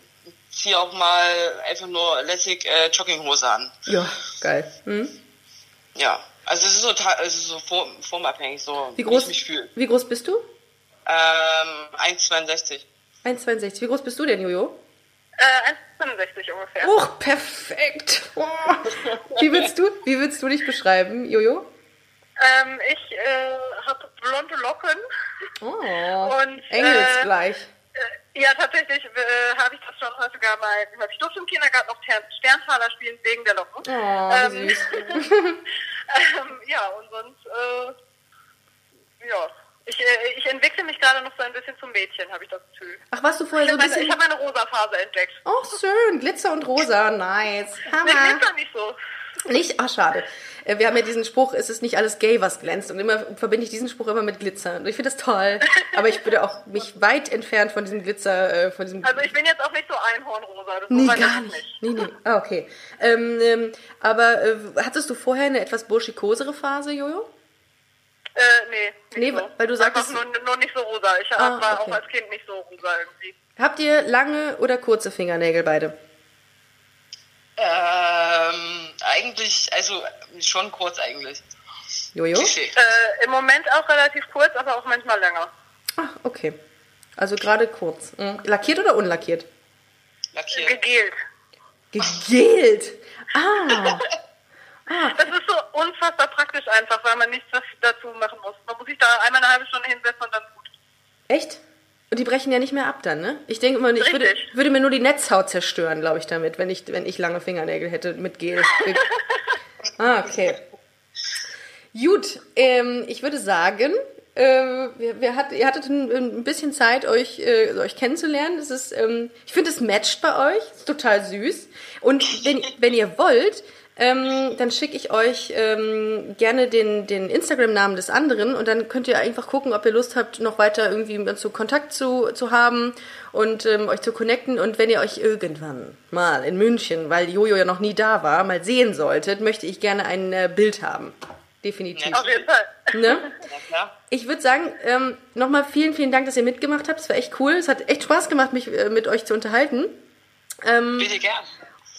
ziehe auch mal einfach nur lässig äh, Jogginghose an. Ja, geil. Hm? Ja. Also es ist so, es ist so form, formabhängig, so Wie groß, ich mich fühle. wie groß bist du? Ähm, 1,62. 1,62. Wie groß bist du denn, Jojo? Äh, 1,65 ungefähr. Oh, perfekt. Oh. Wie willst du, wie willst du dich beschreiben, Jojo? Ähm, ich äh, habe blonde Locken. Oh, Und, engelsgleich. Äh, ja, tatsächlich äh, habe ich das schon häufiger mal gehört. Ich durfte im Kindergarten auch Ter- Sterntaler spielen wegen der Locken. Oh, ähm, süß. ähm, ja, und sonst, äh, ja. Ich, äh, ich entwickle mich gerade noch so ein bisschen zum Mädchen, habe ich das Gefühl. Ach, warst du vorher Ich so ein habe meine, ich bisschen... hab meine rosa Phase entdeckt. Oh, schön. Glitzer und rosa. Nice. Nee, Hammer. Glitzer nicht so. Nicht? Ach, schade. Äh, Wir haben ja diesen Spruch, es ist nicht alles gay, was glänzt. Und immer verbinde ich diesen Spruch immer mit Glitzer. Und ich finde das toll. Aber ich würde auch mich weit entfernt von diesem Glitzer, äh, von diesem... Also ich bin jetzt auch nicht so einhornrosa. Das Nee, gar jetzt nicht. Nee, nee. Ah, okay. Ähm, ähm, aber äh, hattest du vorher eine etwas burschikosere Phase, Jojo? Äh, nee. Nicht Nee, so. weil du sagtest- nur, nur nicht so rosa. Ich Ah, war okay. auch als Kind nicht so rosa irgendwie. Habt ihr lange oder kurze Fingernägel beide? Ähm, eigentlich, also schon kurz eigentlich. Jojo? Äh, Im Moment auch relativ kurz, aber auch manchmal länger. Ah, okay. Also gerade kurz. Mhm. Lackiert oder unlackiert? Lackiert. Gegelt. Gegelt. Ah. Das ist so unfassbar praktisch einfach, weil man nichts dazu machen muss. Man muss sich da einmal eine halbe Stunde hinsetzen und dann ist gut. Echt? Und die brechen ja nicht mehr ab dann, ne? Ich denke immer, ich würde, würde mir nur die Netzhaut zerstören, glaube ich, damit, wenn ich, wenn ich lange Fingernägel hätte mit Gel. ah, okay. Gut, ähm, ich würde sagen, äh, wir, wir hat, ihr hattet ein, ein bisschen Zeit, euch, äh, euch kennenzulernen. Das ist, ähm, ich finde, es matcht bei euch. Ist total süß. Und wenn, wenn ihr wollt, ähm, dann schicke ich euch ähm, gerne den, den Instagram-Namen des anderen und dann könnt ihr einfach gucken, ob ihr Lust habt, noch weiter irgendwie mit so Kontakt zu, zu haben und ähm, euch zu connecten. Und wenn ihr euch irgendwann mal in München, weil Jojo ja noch nie da war, mal sehen solltet, möchte ich gerne ein äh, Bild haben. Definitiv. Auf jeden Fall. Ne? Ich würde sagen, ähm, nochmal vielen, vielen Dank, dass ihr mitgemacht habt. Es war echt cool. Es hat echt Spaß gemacht, mich äh, mit euch zu unterhalten. Ähm, Bitte gern.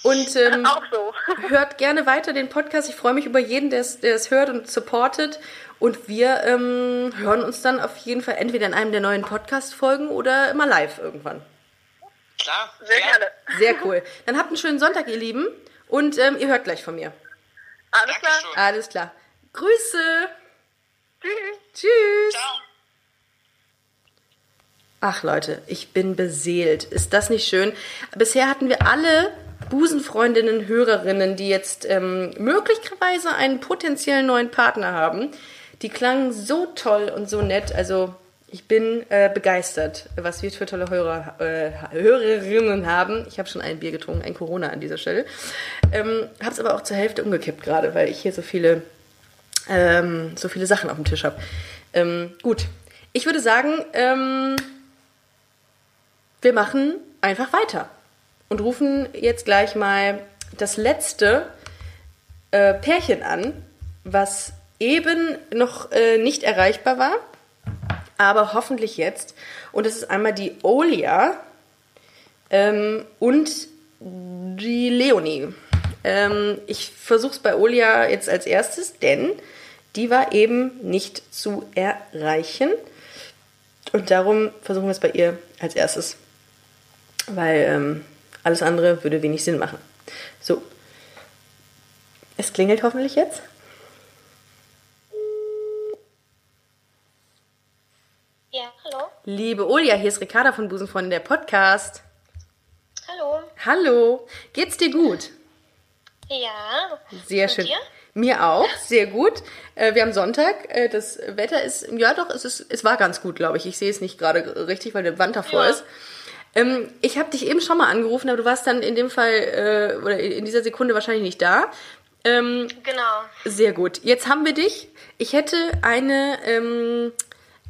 Und ähm, Auch so. hört gerne weiter den Podcast. Ich freue mich über jeden, der es der es hört und supportet. Und wir ähm, hören uns dann auf jeden Fall entweder in einem der neuen Podcast-Folgen oder immer live irgendwann. Klar. Sehr gern. gerne. Sehr cool. Dann habt einen schönen Sonntag, ihr Lieben. Und ähm, ihr hört gleich von mir. Alles klar. Dankeschön. Alles klar. Grüße. Tschüss. Tschüss. Ciao. Ach Leute, ich bin beseelt. Ist das nicht schön? Bisher hatten wir alle Busenfreundinnen, Hörerinnen, die jetzt ähm, möglicherweise einen potenziellen neuen Partner haben. Die klangen so toll und so nett. Also ich bin äh, begeistert, was wir für tolle Hörer, äh, Hörerinnen haben. Ich habe schon ein Bier getrunken, ein Corona an dieser Stelle. Ähm, habe es aber auch zur Hälfte umgekippt gerade, weil ich hier so viele ähm, so viele Sachen auf dem Tisch habe. Ähm, gut, ich würde sagen, ähm, wir machen einfach weiter und rufen jetzt gleich mal das letzte äh, Pärchen an, was eben noch äh, nicht erreichbar war, aber hoffentlich jetzt. Und das ist einmal die Olia ähm, und die Leonie. Ähm, ich versuche es bei Olia jetzt als erstes, denn die war eben nicht zu erreichen. Und darum versuchen wir es bei ihr als erstes. Weil ähm, alles andere würde wenig Sinn machen. So. Es klingelt hoffentlich jetzt. Ja, hallo. Liebe Olia, hier ist Ricarda von Busenfreundin, der Podcast. Hallo. Hallo. Geht's dir gut? Ja. Sehr Und schön. dir? Mir auch, sehr gut. Äh, wir haben Sonntag. Äh, das Wetter ist, ja doch, es, ist, es war ganz gut, glaube ich. Ich sehe es nicht gerade richtig, weil der Wand davor Ja. ist. Ähm, ich habe dich eben schon mal angerufen, aber du warst dann in dem Fall äh, oder in dieser Sekunde wahrscheinlich nicht da. Ähm, Genau. sehr gut. Jetzt haben wir dich. Ich hätte eine, ähm,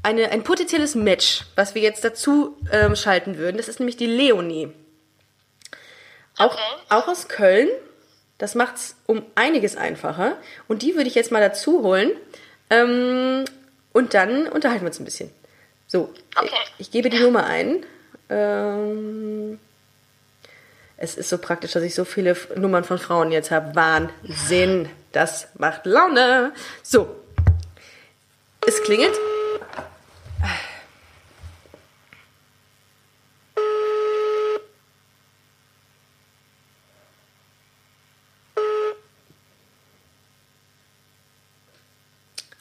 eine, ein potenzielles Match, was wir jetzt dazu ähm, schalten würden. Das ist nämlich die Leonie. Auch, Okay. auch aus Köln. Das macht's um einiges einfacher. Und die würde ich jetzt mal dazu holen. Ähm, und dann unterhalten wir uns ein bisschen. So, Okay. ich, ich gebe die Nummer ein. Ähm, es ist so praktisch, dass ich so viele Nummern von Frauen jetzt habe. Wahnsinn. Das macht Laune. So. Es klingelt.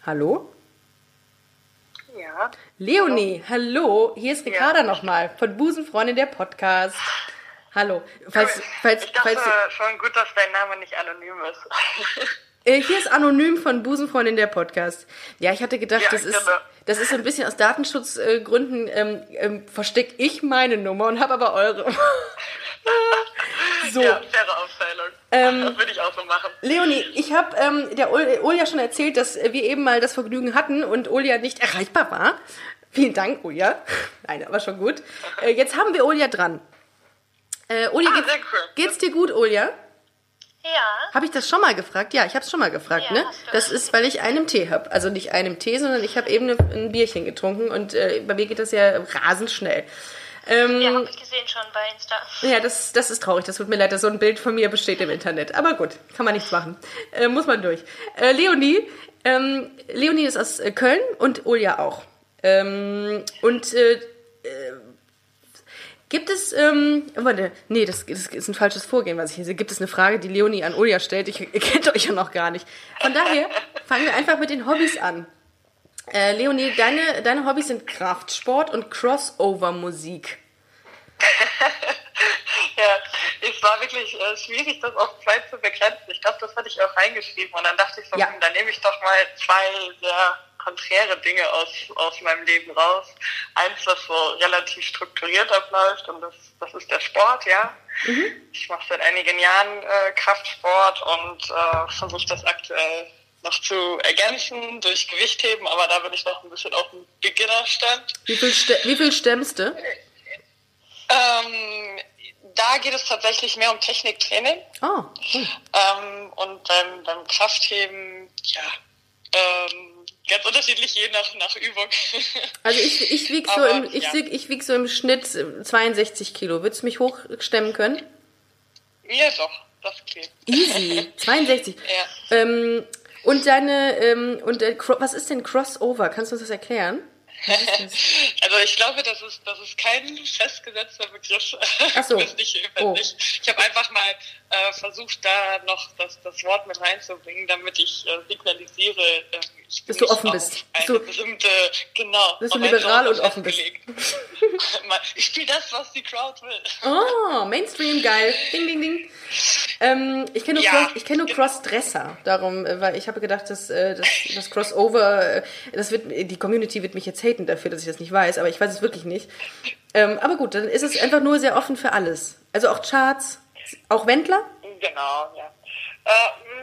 Hallo? Ja. Leonie, hallo. Hier ist Ricarda nochmal von Busenfreundin der Podcast. Hallo. Falls, falls, Ich dachte falls, schon gut, dass dein Name nicht anonym ist. Äh, hier ist anonym von Busenfreundin der Podcast. Ja, ich hatte gedacht, Ja, das ist das ist so ein bisschen aus Datenschutzgründen ähm, ähm, verstecke ich meine Nummer und habe aber eure. so, Ja, faire Aufteilung. Ähm, das würde ich auch so machen. Leonie, ich habe ähm, der Ol Olja schon erzählt, dass wir eben mal das Vergnügen hatten und Olja nicht erreichbar war. Vielen Dank, Olja. Nein, aber schon gut. Äh, jetzt haben wir Olja dran. Äh, Olja, Ah, geht's, cool. geht's dir gut, Olja? Ja. Habe ich das schon mal gefragt? Ja, ich habe es schon mal gefragt, Ja, ne? Das ist, weil ich einen Tee habe. Also nicht einen Tee, sondern ich habe eben ne- ein Bierchen getrunken und äh, bei mir geht das ja rasend schnell. Ähm, Ja, habe ich gesehen schon bei Insta. Ja, das, das ist traurig. Das tut mir leid, dass so ein Bild von mir besteht im Internet. Aber gut, kann man nichts machen. Äh, muss man durch. Äh, Leonie, ähm, Leonie ist aus äh, Köln und Ulja auch. Ähm, und äh, äh, gibt es, ähm, warte, nee, das, das ist ein falsches Vorgehen, was ich hier sehe. Gibt es eine Frage, die Leonie an Ulja stellt? Ich, ihr kennt euch ja noch gar nicht. Von daher fangen wir einfach mit den Hobbys an. Äh, Leonie, deine, deine Hobbys sind Kraftsport und Crossover-Musik. Ja, es war wirklich äh, schwierig, das auf zwei zu begrenzen. Ich glaube, das hatte ich auch reingeschrieben. Und dann dachte ich so, Ja. hm, dann nehme ich doch mal zwei sehr konträre Dinge aus, aus meinem Leben raus. Eins, was so relativ strukturiert abläuft und das, das ist der Sport, ja. Ich mache seit einigen Jahren äh, Kraftsport und äh, versuche das aktuell noch zu ergänzen durch Gewichtheben, aber da bin ich noch ein bisschen auf dem Beginnerstand. Wie viel, ste wie viel stemmst du? Ähm, da geht es tatsächlich mehr um Techniktraining. Oh, cool. Ähm, und beim, beim Kraftheben, ja, ähm, ganz unterschiedlich je nach, nach Übung. Also ich, ich wieg so im, ich, ja. wieg, ich wieg so im Schnitt 62 Kilo. Würdest du mich hochstemmen können? ja, doch, das geht. Easy. 62. Ja. Ähm, und deine, ähm, und was ist denn Crossover? Kannst du uns das erklären? Also ich glaube, das ist, das ist kein festgesetzter Begriff. Ach so. Ich Oh. Ich habe einfach mal äh, versucht, da noch das, das Wort mit reinzubringen, damit ich äh, signalisiere, äh, ich Dass du offen bist. Eine du- bestimmte, genau. dass du liberal und offen bist. ich spiele das, was die Crowd will. Oh, Mainstream, geil. Ding, ding, ding. Ähm, ich kenne nur, Ja, Cross, ich kenn nur genau. Crossdresser. Darum, äh, weil ich habe gedacht, dass, äh, das, das Crossover, äh, das wird, die Community wird mich jetzt haten dafür, dass ich das nicht weiß, aber ich weiß es wirklich nicht. Ähm, aber gut, dann ist es einfach nur sehr offen für alles. Also auch Charts, auch Wendler? Genau, ja. Äh,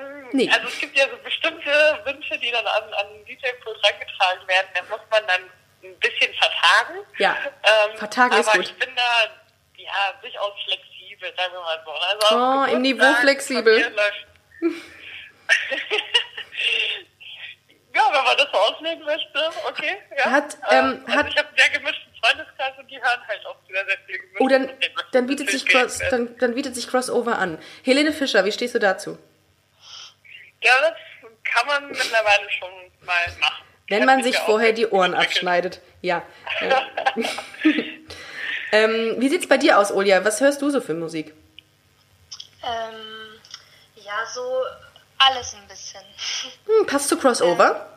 mh, Nee. Also es gibt ja so bestimmte Wünsche, die dann an, an DJ-Pool rangetragen werden. Da muss man dann ein bisschen vertagen. Ja, Ähm, vertagen aber ist gut. ich bin da ja durchaus flexibel, sagen wir mal so. Also Oh, im Niveau flexibel. Ja, wenn man das so auslegen möchte, okay. Ja. Hat, ähm, also hat- ich habe sehr gemischten Freundeskreis und die hören halt auch sehr, sehr viel gemischt. Oh, dann, dann, bietet sich Cross, dann, dann bietet sich Crossover an. Helene Fischer, wie stehst du dazu? Ja, das kann man mittlerweile schon mal machen. Wenn man sich vorher die Ohren abschneidet. Ja. ähm, wie sieht's bei dir aus, Olia? Was hörst du so für Musik? Ähm, ja, so alles ein bisschen. Hm, passt zu Crossover?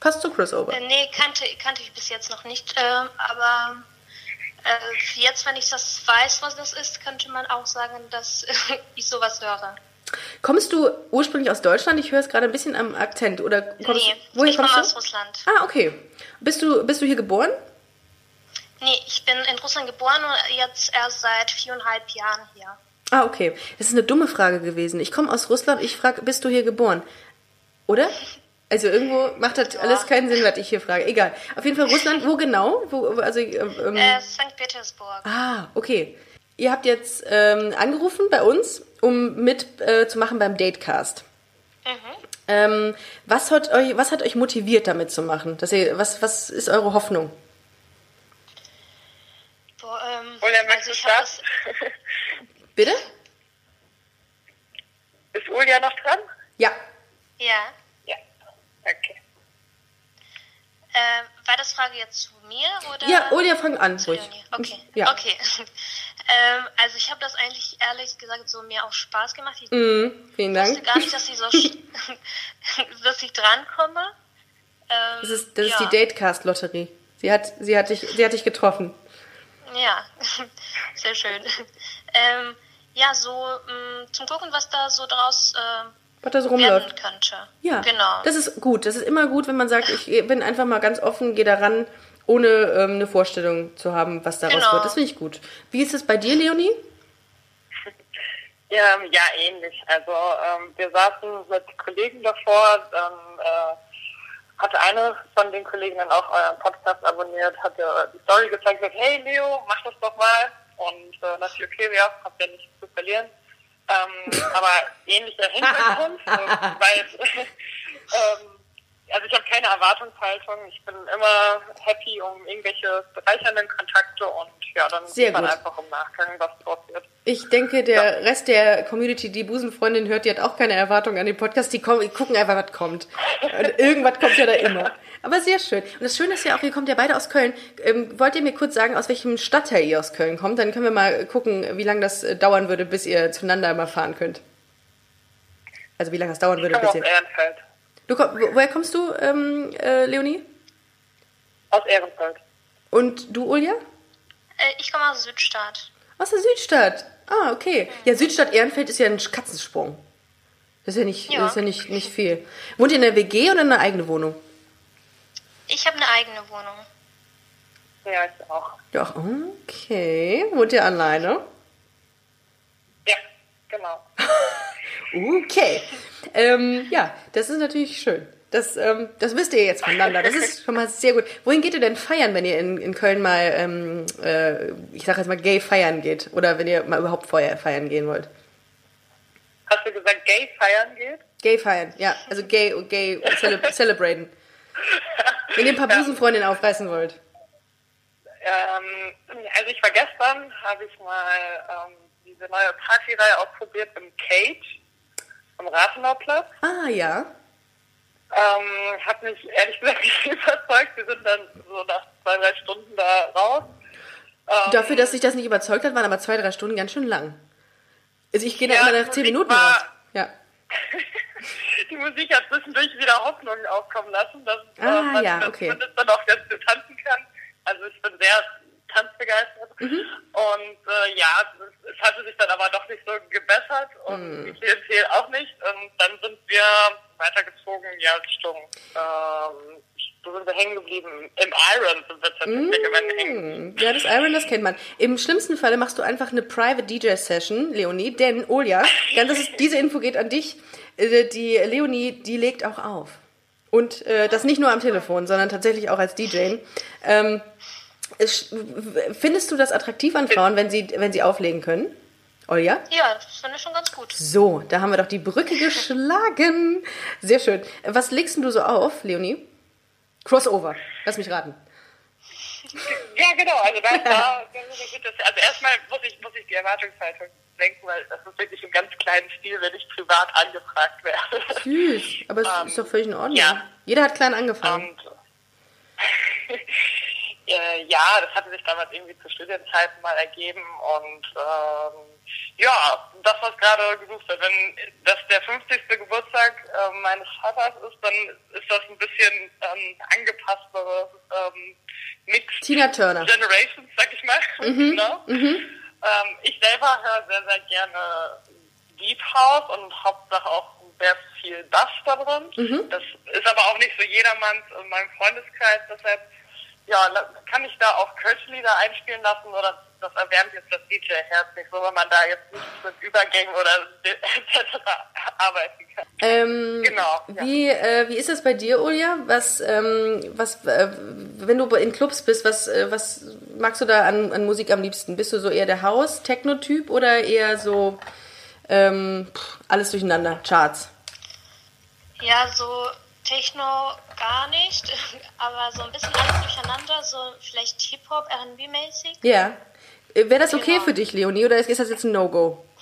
Passt zu Crossover. Äh, nee, kannte, kannte ich bis jetzt noch nicht. Ähm, aber äh, jetzt, wenn ich das weiß, was das ist, könnte man auch sagen, dass ich sowas höre. Kommst du ursprünglich aus Deutschland? Ich höre es gerade ein bisschen am Akzent. Oder kommst, nee, woher ich komme aus? Russland. Ah, okay. Bist du, bist du hier geboren? Nee, ich bin in Russland geboren und jetzt erst seit viereinhalb Jahren hier. Ah, okay. Das ist eine dumme Frage gewesen. Ich komme aus Russland, ich frage, bist du hier geboren? Oder? Also irgendwo macht das alles keinen Sinn, was ich hier frage. Egal. Auf jeden Fall Russland, wo genau? Wo, also, ähm, Äh, St. Petersburg. Ah, okay. Ihr habt jetzt ähm, angerufen bei uns, um mit äh, zu machen beim Datecast. Ähm, was, hat euch, was hat euch motiviert, damit zu machen? Dass ihr, was, was ist eure Hoffnung? Boah, ähm, Julia, also möchtest ich du habe das? Bitte? Ist Julia noch dran? Ja. ja. Ja. Okay. Äh, war das Frage jetzt zu mir oder? Ja, Olia, fang an, zu ruhig. Leonie? Okay. Ja. Okay. ähm, also ich habe das eigentlich ehrlich gesagt so mir auch Spaß gemacht. Ich Mhm, vielen wusste Dank. gar nicht, dass ich so dass ich drankomme. Ähm, Das ist, das ja. ist die Datecast-Lotterie. Sie hat, sie, hat dich, sie hat dich getroffen. Ja, sehr schön. Ähm, ja, so mh, zum gucken, was da so draus äh, Was da so werden rumläuft. könnte. Ja, Genau. das ist gut. Das ist immer gut, wenn man sagt, ich bin einfach mal ganz offen, gehe daran, ohne ähm, eine Vorstellung zu haben, was daraus Genau. wird. Das finde ich gut. Wie ist es bei dir, Leonie? Ja, ja, ähnlich. Also ähm, wir saßen mit Kollegen davor, dann äh, hatte eine von den Kolleginnen auch euren Podcast abonniert, hat ja die Story gezeigt, gesagt, hey Leo, mach das doch mal. Und äh, dachte ich, okay, ja, habt ja nichts zu verlieren. Ähm, aber ähnlicher Hintergrund, äh, weil ähm, also ich habe keine Erwartungshaltung. Ich bin immer happy um irgendwelche bereichernden Kontakte und ja, dann Sehr sieht man gut. einfach im Nachgang, was draus wird. Ich denke, der Rest der Community, die Busenfreundin hört, die hat auch keine Erwartung an den Podcast. Die, kommen, die gucken einfach, was kommt. Und irgendwas kommt ja da immer. Aber sehr schön. Und das Schöne ist ja auch, ihr kommt ja beide aus Köln. Ähm, wollt ihr mir kurz sagen, aus welchem Stadtteil ihr aus Köln kommt? Dann können wir mal gucken, wie lange das äh, dauern würde, bis ihr zueinander mal fahren könnt. Also wie lange das dauern Ich würde, bis ihr... Ehrenfeld. Du, woher kommst du, ähm, äh, Leonie? Aus Ehrenfeld. Und du, Ulja? Äh, ich komme aus Südstadt. Aus der Südstadt. Ah, okay. Ja, Südstadt Ehrenfeld ist ja ein Katzensprung. Das ist ja nicht, Ja. Das ist ja nicht, nicht viel. Wohnt ihr in der WG oder in einer eigenen Wohnung? Ich habe eine eigene Wohnung. Ja, ich auch. Doch, okay. Wohnt ihr alleine? Ja, genau. Okay. Ähm, ja, das ist natürlich schön. Das, ähm, das wisst ihr jetzt voneinander. Das ist schon mal sehr gut. Wohin geht ihr denn feiern, wenn ihr in, in Köln mal, ähm, äh, ich sag jetzt mal, gay feiern geht? Oder wenn ihr mal überhaupt feiern, feiern gehen wollt? Hast du gesagt, gay feiern geht? Gay feiern, ja. Also gay, gay cele celebraten. Wenn ihr ein paar Busenfreundinnen aufreißen wollt. Ähm, also ich war gestern, habe ich mal ähm, diese neue Partyreihe ausprobiert im Cage am Rathenauplatz. Ah, ja. Ähm, hat mich ehrlich gesagt nicht überzeugt. Wir sind dann so nach zwei, drei Stunden da raus. Ähm, Dafür, dass sich das nicht überzeugt hat, waren aber zwei, drei Stunden ganz schön lang. Also ich gehe da Ja, immer die nach zehn Minuten war- raus. Ja. die Musik hat zwischendurch wieder Hoffnung aufkommen lassen, dass Ah, äh, man ja, das okay. zumindest dann auch ganz tanzen kann. Also ich bin sehr tanzbegeistert. Mhm. Und äh, ja, es, hatte sich dann aber doch nicht so gebessert und Mhm. die Klientel auch nicht. Und dann sind wir weitergezogen, ja, Richtung, ähm, wo sind wir hängen geblieben? Im Iron sind wir tatsächlich am Ende hängen. Ja, das Iron, das kennt man. Im schlimmsten Falle machst du einfach eine Private DJ-Session, Leonie, denn, Olja, ganz, das ist, diese Info geht an dich, äh, die Leonie, die legt auch auf. Und äh, das nicht nur am Telefon, sondern tatsächlich auch als DJ. Ähm, findest du das attraktiv an Frauen, wenn sie, wenn sie auflegen können? Olja? Ja, das finde ich schon ganz gut. So, da haben wir doch die Brücke geschlagen. Sehr schön. Was legst denn du so auf, Leonie? Crossover. Lass mich raten. Ja, genau. Also, da, da, das, also erstmal muss ich, muss ich die Erwartungshaltung denken, weil das ist wirklich im ganz kleinen Stil, wenn ich privat angefragt werde. Süß. Aber es ist doch völlig in Ordnung. ja. Jeder hat klein angefangen. Und äh, ja, das hatte sich damals irgendwie zu Studienzeiten mal ergeben und ähm, ja, das, was gerade gesucht wird. Wenn das der 50. Geburtstag äh, meines Vaters ist, dann ist das ein bisschen ähm, angepasstere ähm, Mix Tina Turner. Generations, sag ich mal. genau. Ähm, ich selber höre sehr, sehr gerne Deep House und Hauptsache auch sehr viel Bass da drin. Das ist aber auch nicht so jedermanns in meinem Freundeskreis, deshalb ja, kann ich da auch Kirchenlieder einspielen lassen oder das erwärmt jetzt das DJ-Herz nicht so, wenn man da jetzt nicht mit Übergängen oder etc. arbeiten kann. Ähm, Genau, ja. Wie, äh, wie ist das bei dir, Ulja? Was, ähm, was, äh, wenn du in Clubs bist, was, äh, was magst du da an, an Musik am liebsten? Bist du so eher der House-Techno-Typ oder eher so ähm, pff, alles durcheinander, Charts? Ja, so Techno gar nicht, aber so ein bisschen alles durcheinander, so vielleicht Hip-Hop, R&B-mäßig. Ja. Wäre das okay Genau. für dich, Leonie, oder ist das jetzt ein No-Go?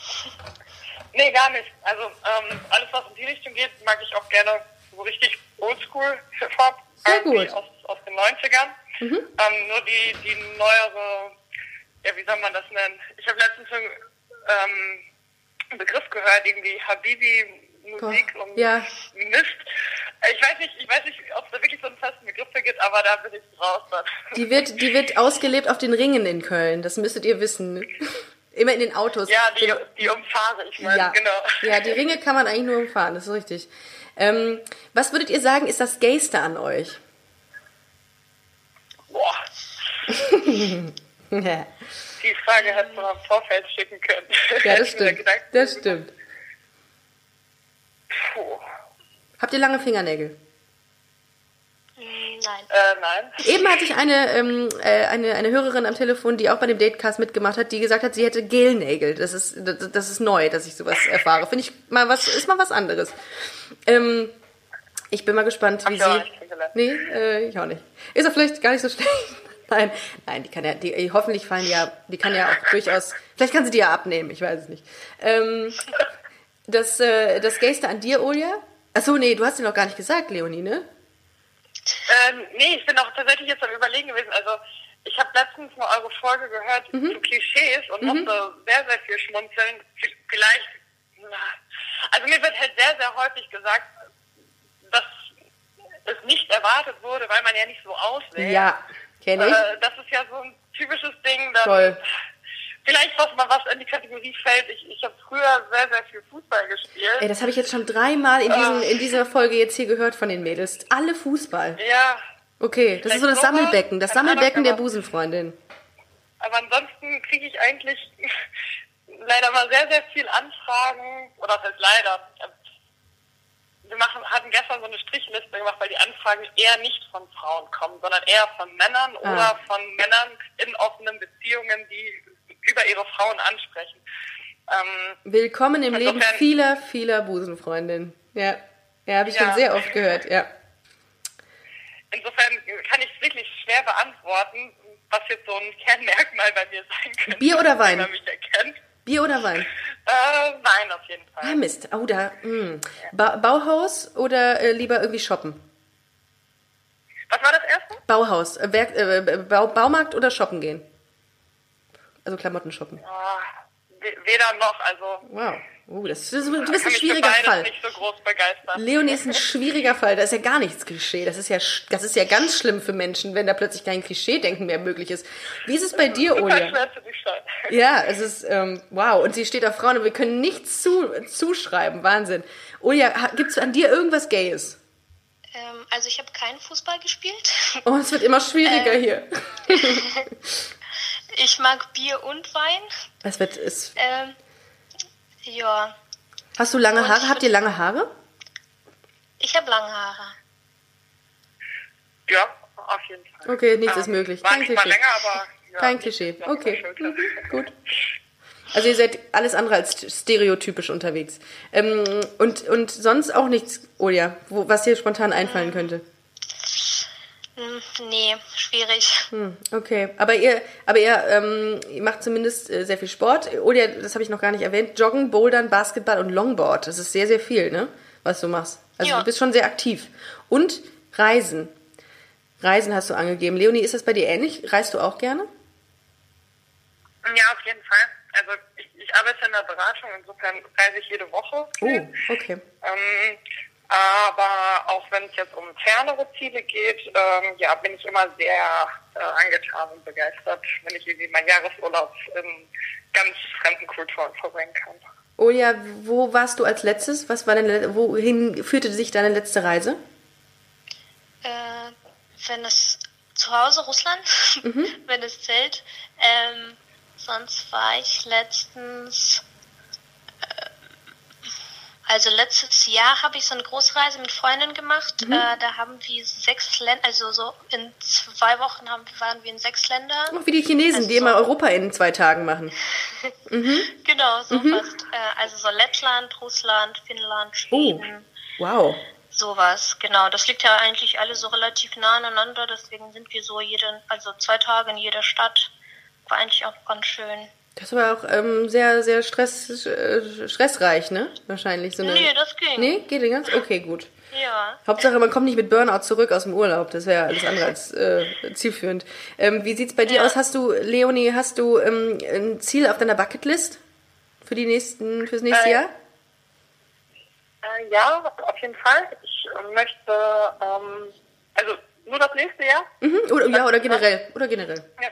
Nee, gar nicht. Also ähm, alles, was in die Richtung geht, mag ich auch gerne so richtig oldschool Hip-Hop. Sehr gut. Aus, aus den 90ern. Ähm, nur die, die neuere, ja, wie soll man das nennen? Ich habe letztens einen, ähm, einen Begriff gehört, irgendwie Habibi-Musik und ja. Mist. Ich weiß nicht, ich weiß nicht, ob es da wirklich so einen festen Begriff für gibt, aber da bin ich raus dann. Die wird, die wird ausgelebt auf den Ringen in Köln, das müsstet ihr wissen. Immer in den Autos. ja, die, die umfahre ich mal, Ja. genau. ja, die Ringe kann man eigentlich nur umfahren, das ist richtig. Ähm, was würdet ihr sagen, ist das Gayste an euch? Boah, ja, die Frage hätte man im Vorfeld schicken können. das Hätte mir stimmt. Das stimmt. Puh. Habt ihr lange Fingernägel? Mm, Nein. Äh, nein. Eben hatte ich eine, ähm, äh, eine, eine Hörerin am Telefon, die auch bei dem Datecast mitgemacht hat, die gesagt hat, sie hätte Gelnägel. Das ist, das, das ist neu, dass ich sowas erfahre. Finde ich mal was, ist mal was anderes. Ähm, ich bin mal gespannt, wie auch sie. Nee, äh, ich auch nicht. Ist ja vielleicht gar nicht so schlecht. Nein, nein, die kann ja, die, hoffentlich fallen die ja, die kann ja auch durchaus, vielleicht kann sie die ja abnehmen, ich weiß es nicht. Ähm, das, äh, das Gayste an dir, Olia? Achso, nee, du hast dir noch gar nicht gesagt, Leonie, ne? Ähm, nee, ich bin auch tatsächlich jetzt am Überlegen gewesen. Also, ich habe letztens mal eure Folge gehört Mhm. zu Klischees und musste sehr, sehr viel schmunzeln. Vielleicht, na, also mir wird halt sehr, sehr häufig gesagt, dass es nicht erwartet wurde, weil man ja nicht so aussieht. Ja, kenne ich. Äh, das ist ja so ein typisches Ding. Dann Toll. Vielleicht, was mal was in die Kategorie fällt. Ich, ich habe früher sehr, sehr viel Fußball gespielt. Ey, das habe ich jetzt schon dreimal in, diesen, in dieser Folge jetzt hier gehört von den Mädels. Alle Fußball. ja, Okay, das ist so das sowas, Sammelbecken, das keine Ahnung, Sammelbecken der Busenfreundin. aber ansonsten kriege ich eigentlich leider mal sehr, sehr viel Anfragen. Oder das heißt leider. Wir machen, hatten gestern so eine Strichliste gemacht, weil die Anfragen eher nicht von Frauen kommen, sondern eher von Männern Ah. oder von Männern in offenen Beziehungen, die über ihre Frauen ansprechen. Ähm, Willkommen im Leben vieler, vieler Busenfreundinnen. Ja, ja habe ich schon Ja. sehr oft gehört, ja. insofern kann ich es wirklich schwer beantworten, was jetzt so ein Kernmerkmal bei mir sein könnte. Bier oder Wein? Wie man mich erkennt. Bier oder Wein? Äh, Wein auf jeden Fall. Ah, Mist. Oh, da. Mh. Ba Bauhaus oder äh, lieber irgendwie shoppen? Was war das erste? Bauhaus. Äh, Werk, äh, Bau Baumarkt oder shoppen gehen? Also Klamotten shoppen. Ah, we- weder noch, also Wow. Oh, das ist, du bist kann ein mich für schwieriger Fall. nicht so groß begeistern. Leonie ist ein schwieriger Fall. Da ist ja gar nichts Klischee. Das ist ja, das ist ja ganz schlimm für Menschen, wenn da plötzlich kein Klischee-Denken mehr möglich ist. Wie ist es bei dir, Olia? schwer zu durchschauen. Ja, es ist, ähm, wow. Und sie steht auf Frauen und wir können nichts zu, zuschreiben. Wahnsinn. Olia, gibt es an dir irgendwas Gayes? Ähm, also ich habe keinen Fußball gespielt. Oh, es wird immer schwieriger Ähm. hier. Ich mag Bier und Wein. Es wird, es, Ähm, ja, hast du lange Und Haare? Habt ihr lange Haare? ich habe lange Haare. Ja, auf jeden Fall. Okay, nichts Ähm, ist möglich. Kein Klischee. länger, aber ja, Kein Klischee. Okay. Mhm, gut. Also ihr seid alles andere als stereotypisch unterwegs. Ähm, und, und sonst auch nichts, Olia, wo, was dir spontan einfallen könnte? Hm, nee, schwierig. Hm, okay, aber ihr, aber ihr, ähm, ihr macht zumindest äh, sehr viel Sport. Olia, das habe ich noch gar nicht erwähnt. Joggen, Bouldern, Basketball und Longboard. Das ist sehr, sehr viel, ne? Was du machst. Also Ja. du bist schon sehr aktiv. Und Reisen. Reisen hast du angegeben. Leonie, ist das bei dir ähnlich? Reist du auch gerne? Ja, auf jeden Fall. Also ich, ich arbeite in der Beratung, insofern reise ich jede Woche. Oh, okay. Ähm, aber auch wenn es jetzt um fernere Ziele geht, ähm, ja, bin ich immer sehr äh, angetan und begeistert, wenn ich irgendwie meinen Jahresurlaub in ganz fremden Kulturen verbringen kann. Olia, wo warst du als letztes? Was war deine, wohin führte sich deine letzte Reise? Äh, wenn es zu Hause Russland, Mhm. wenn es zählt. Ähm, sonst war ich letztens. Also letztes Jahr habe ich so eine Großreise mit Freunden gemacht. Mhm. Äh, da haben wir sechs Länder, also so in zwei Wochen haben, waren wir in sechs Ländern. Auch wie die Chinesen, Also die immer so- Europa in zwei Tagen machen. Genau, so Mhm. fast. Äh, also so Lettland, Russland, Finnland, Oh, Schweden. wow. Sowas, genau. Das liegt ja eigentlich alle so relativ nah aneinander, deswegen sind wir so jeden, also zwei Tage in jeder Stadt. War eigentlich auch ganz schön. Das war auch ähm, sehr, sehr stress, äh, stressreich, ne? Wahrscheinlich. So eine, Nee, das ging. Nee, geht den ganz? Okay, gut. Ja. Hauptsache, man kommt nicht mit Burnout zurück aus dem Urlaub. Das wäre alles andere als äh, zielführend. Ähm, wie sieht's bei dir Ja. aus? Hast du, Leonie, hast du ähm, ein Ziel auf deiner Bucketlist für die nächsten, fürs nächste Äh, Jahr? Äh, ja, auf jeden Fall. Ich äh, möchte, ähm, also nur das nächste Jahr. Mhm. Oder, ja, oder generell. Oder generell. Ja,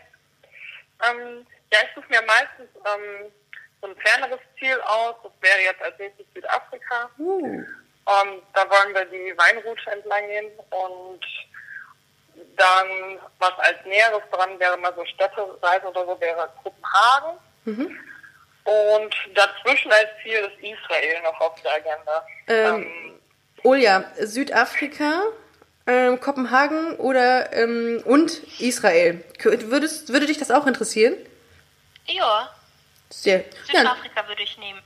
ähm, ja ich suche mir meistens ähm, so ein ferneres Ziel aus. Das wäre jetzt als nächstes Südafrika. Uh. Ähm, da wollen wir die Weinroute entlang gehen und dann, was als Näheres dran wäre, mal so Städtereise oder so, wäre Kopenhagen. Und dazwischen als Ziel ist Israel noch auf der Agenda. Ähm, Olja, Südafrika, ähm, Kopenhagen oder ähm, und Israel. Würdest, würde dich das auch interessieren? Ja, Sehr, ja, Südafrika würde ich nehmen.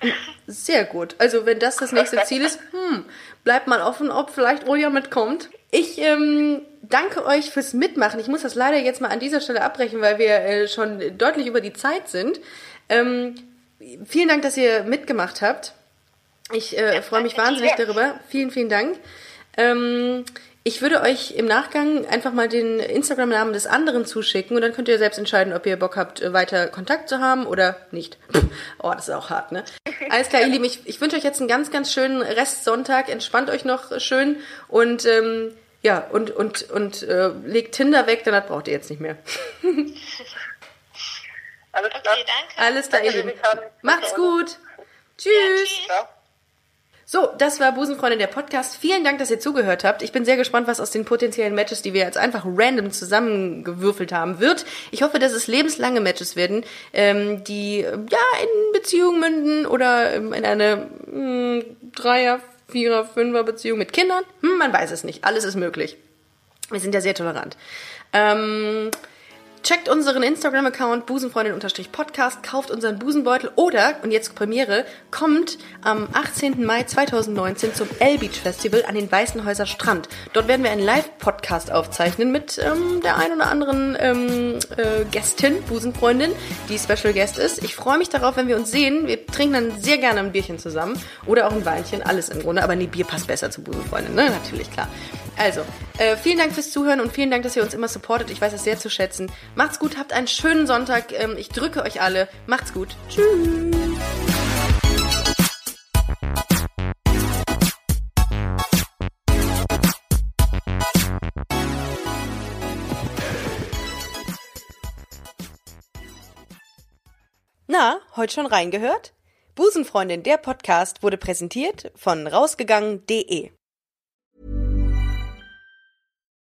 sehr gut. Also wenn das das nächste Ziel ist, hm, bleibt mal offen, ob vielleicht Olja mitkommt. Ich ähm, danke euch fürs Mitmachen. Ich muss das leider jetzt mal an dieser Stelle abbrechen, weil wir äh, schon deutlich über die Zeit sind. Ähm, vielen Dank, dass ihr mitgemacht habt. Ich äh, freue mich wahnsinnig darüber. Vielen, vielen Dank. Ähm, ich würde euch im Nachgang einfach mal den Instagram-Namen des anderen zuschicken und dann könnt ihr selbst entscheiden, ob ihr Bock habt, äh, weiter Kontakt zu haben oder nicht. Oh, das ist auch hart, ne? Alles klar, ihr Lieben, ich, ich wünsche euch jetzt einen ganz, ganz schönen Restsonntag. Entspannt euch noch schön und ähm, ja, und, und, und äh, legt Tinder weg, denn das braucht ihr jetzt nicht mehr. Alles klar. Okay, danke. Alles klar, ihr Lieben. Macht's gut. Tschüss. Ciao. So, das war Busenfreundin der Podcast. Vielen Dank, dass ihr zugehört habt. Ich bin sehr gespannt, was aus den potenziellen Matches, die wir jetzt einfach random zusammengewürfelt haben, wird. Ich hoffe, dass es lebenslange Matches werden, ähm, die äh, ja in Beziehungen münden oder ähm, in eine mh, Dreier, Vierer, Fünfer Beziehung mit Kindern. Hm, man weiß es nicht. Alles ist möglich. Wir sind ja sehr tolerant. Ähm, Checkt unseren Instagram-Account busenfreundin-podcast, kauft unseren Busenbeutel oder, und jetzt Premiere, kommt am 18. Mai 2019 zum L-Beach Festival an den Weißenhäuser Strand. Dort werden wir einen Live-Podcast aufzeichnen mit ähm, der ein oder anderen ähm, äh, Gästin, Busenfreundin, die Special Guest ist. Ich freue mich darauf, wenn wir uns sehen. Wir trinken dann sehr gerne ein Bierchen zusammen oder auch ein Weinchen, alles im Grunde. Aber nee, Bier passt besser zu Busenfreundin, ne? Natürlich, klar. Also, äh, vielen Dank fürs Zuhören und vielen Dank, dass ihr uns immer supportet. Ich weiß es sehr zu schätzen. Macht's gut, habt einen schönen Sonntag. Ähm, ich drücke euch alle. Macht's gut. Tschüss. Na, heute schon reingehört? Busenfreundin, der Podcast wurde präsentiert von rausgegangen.de.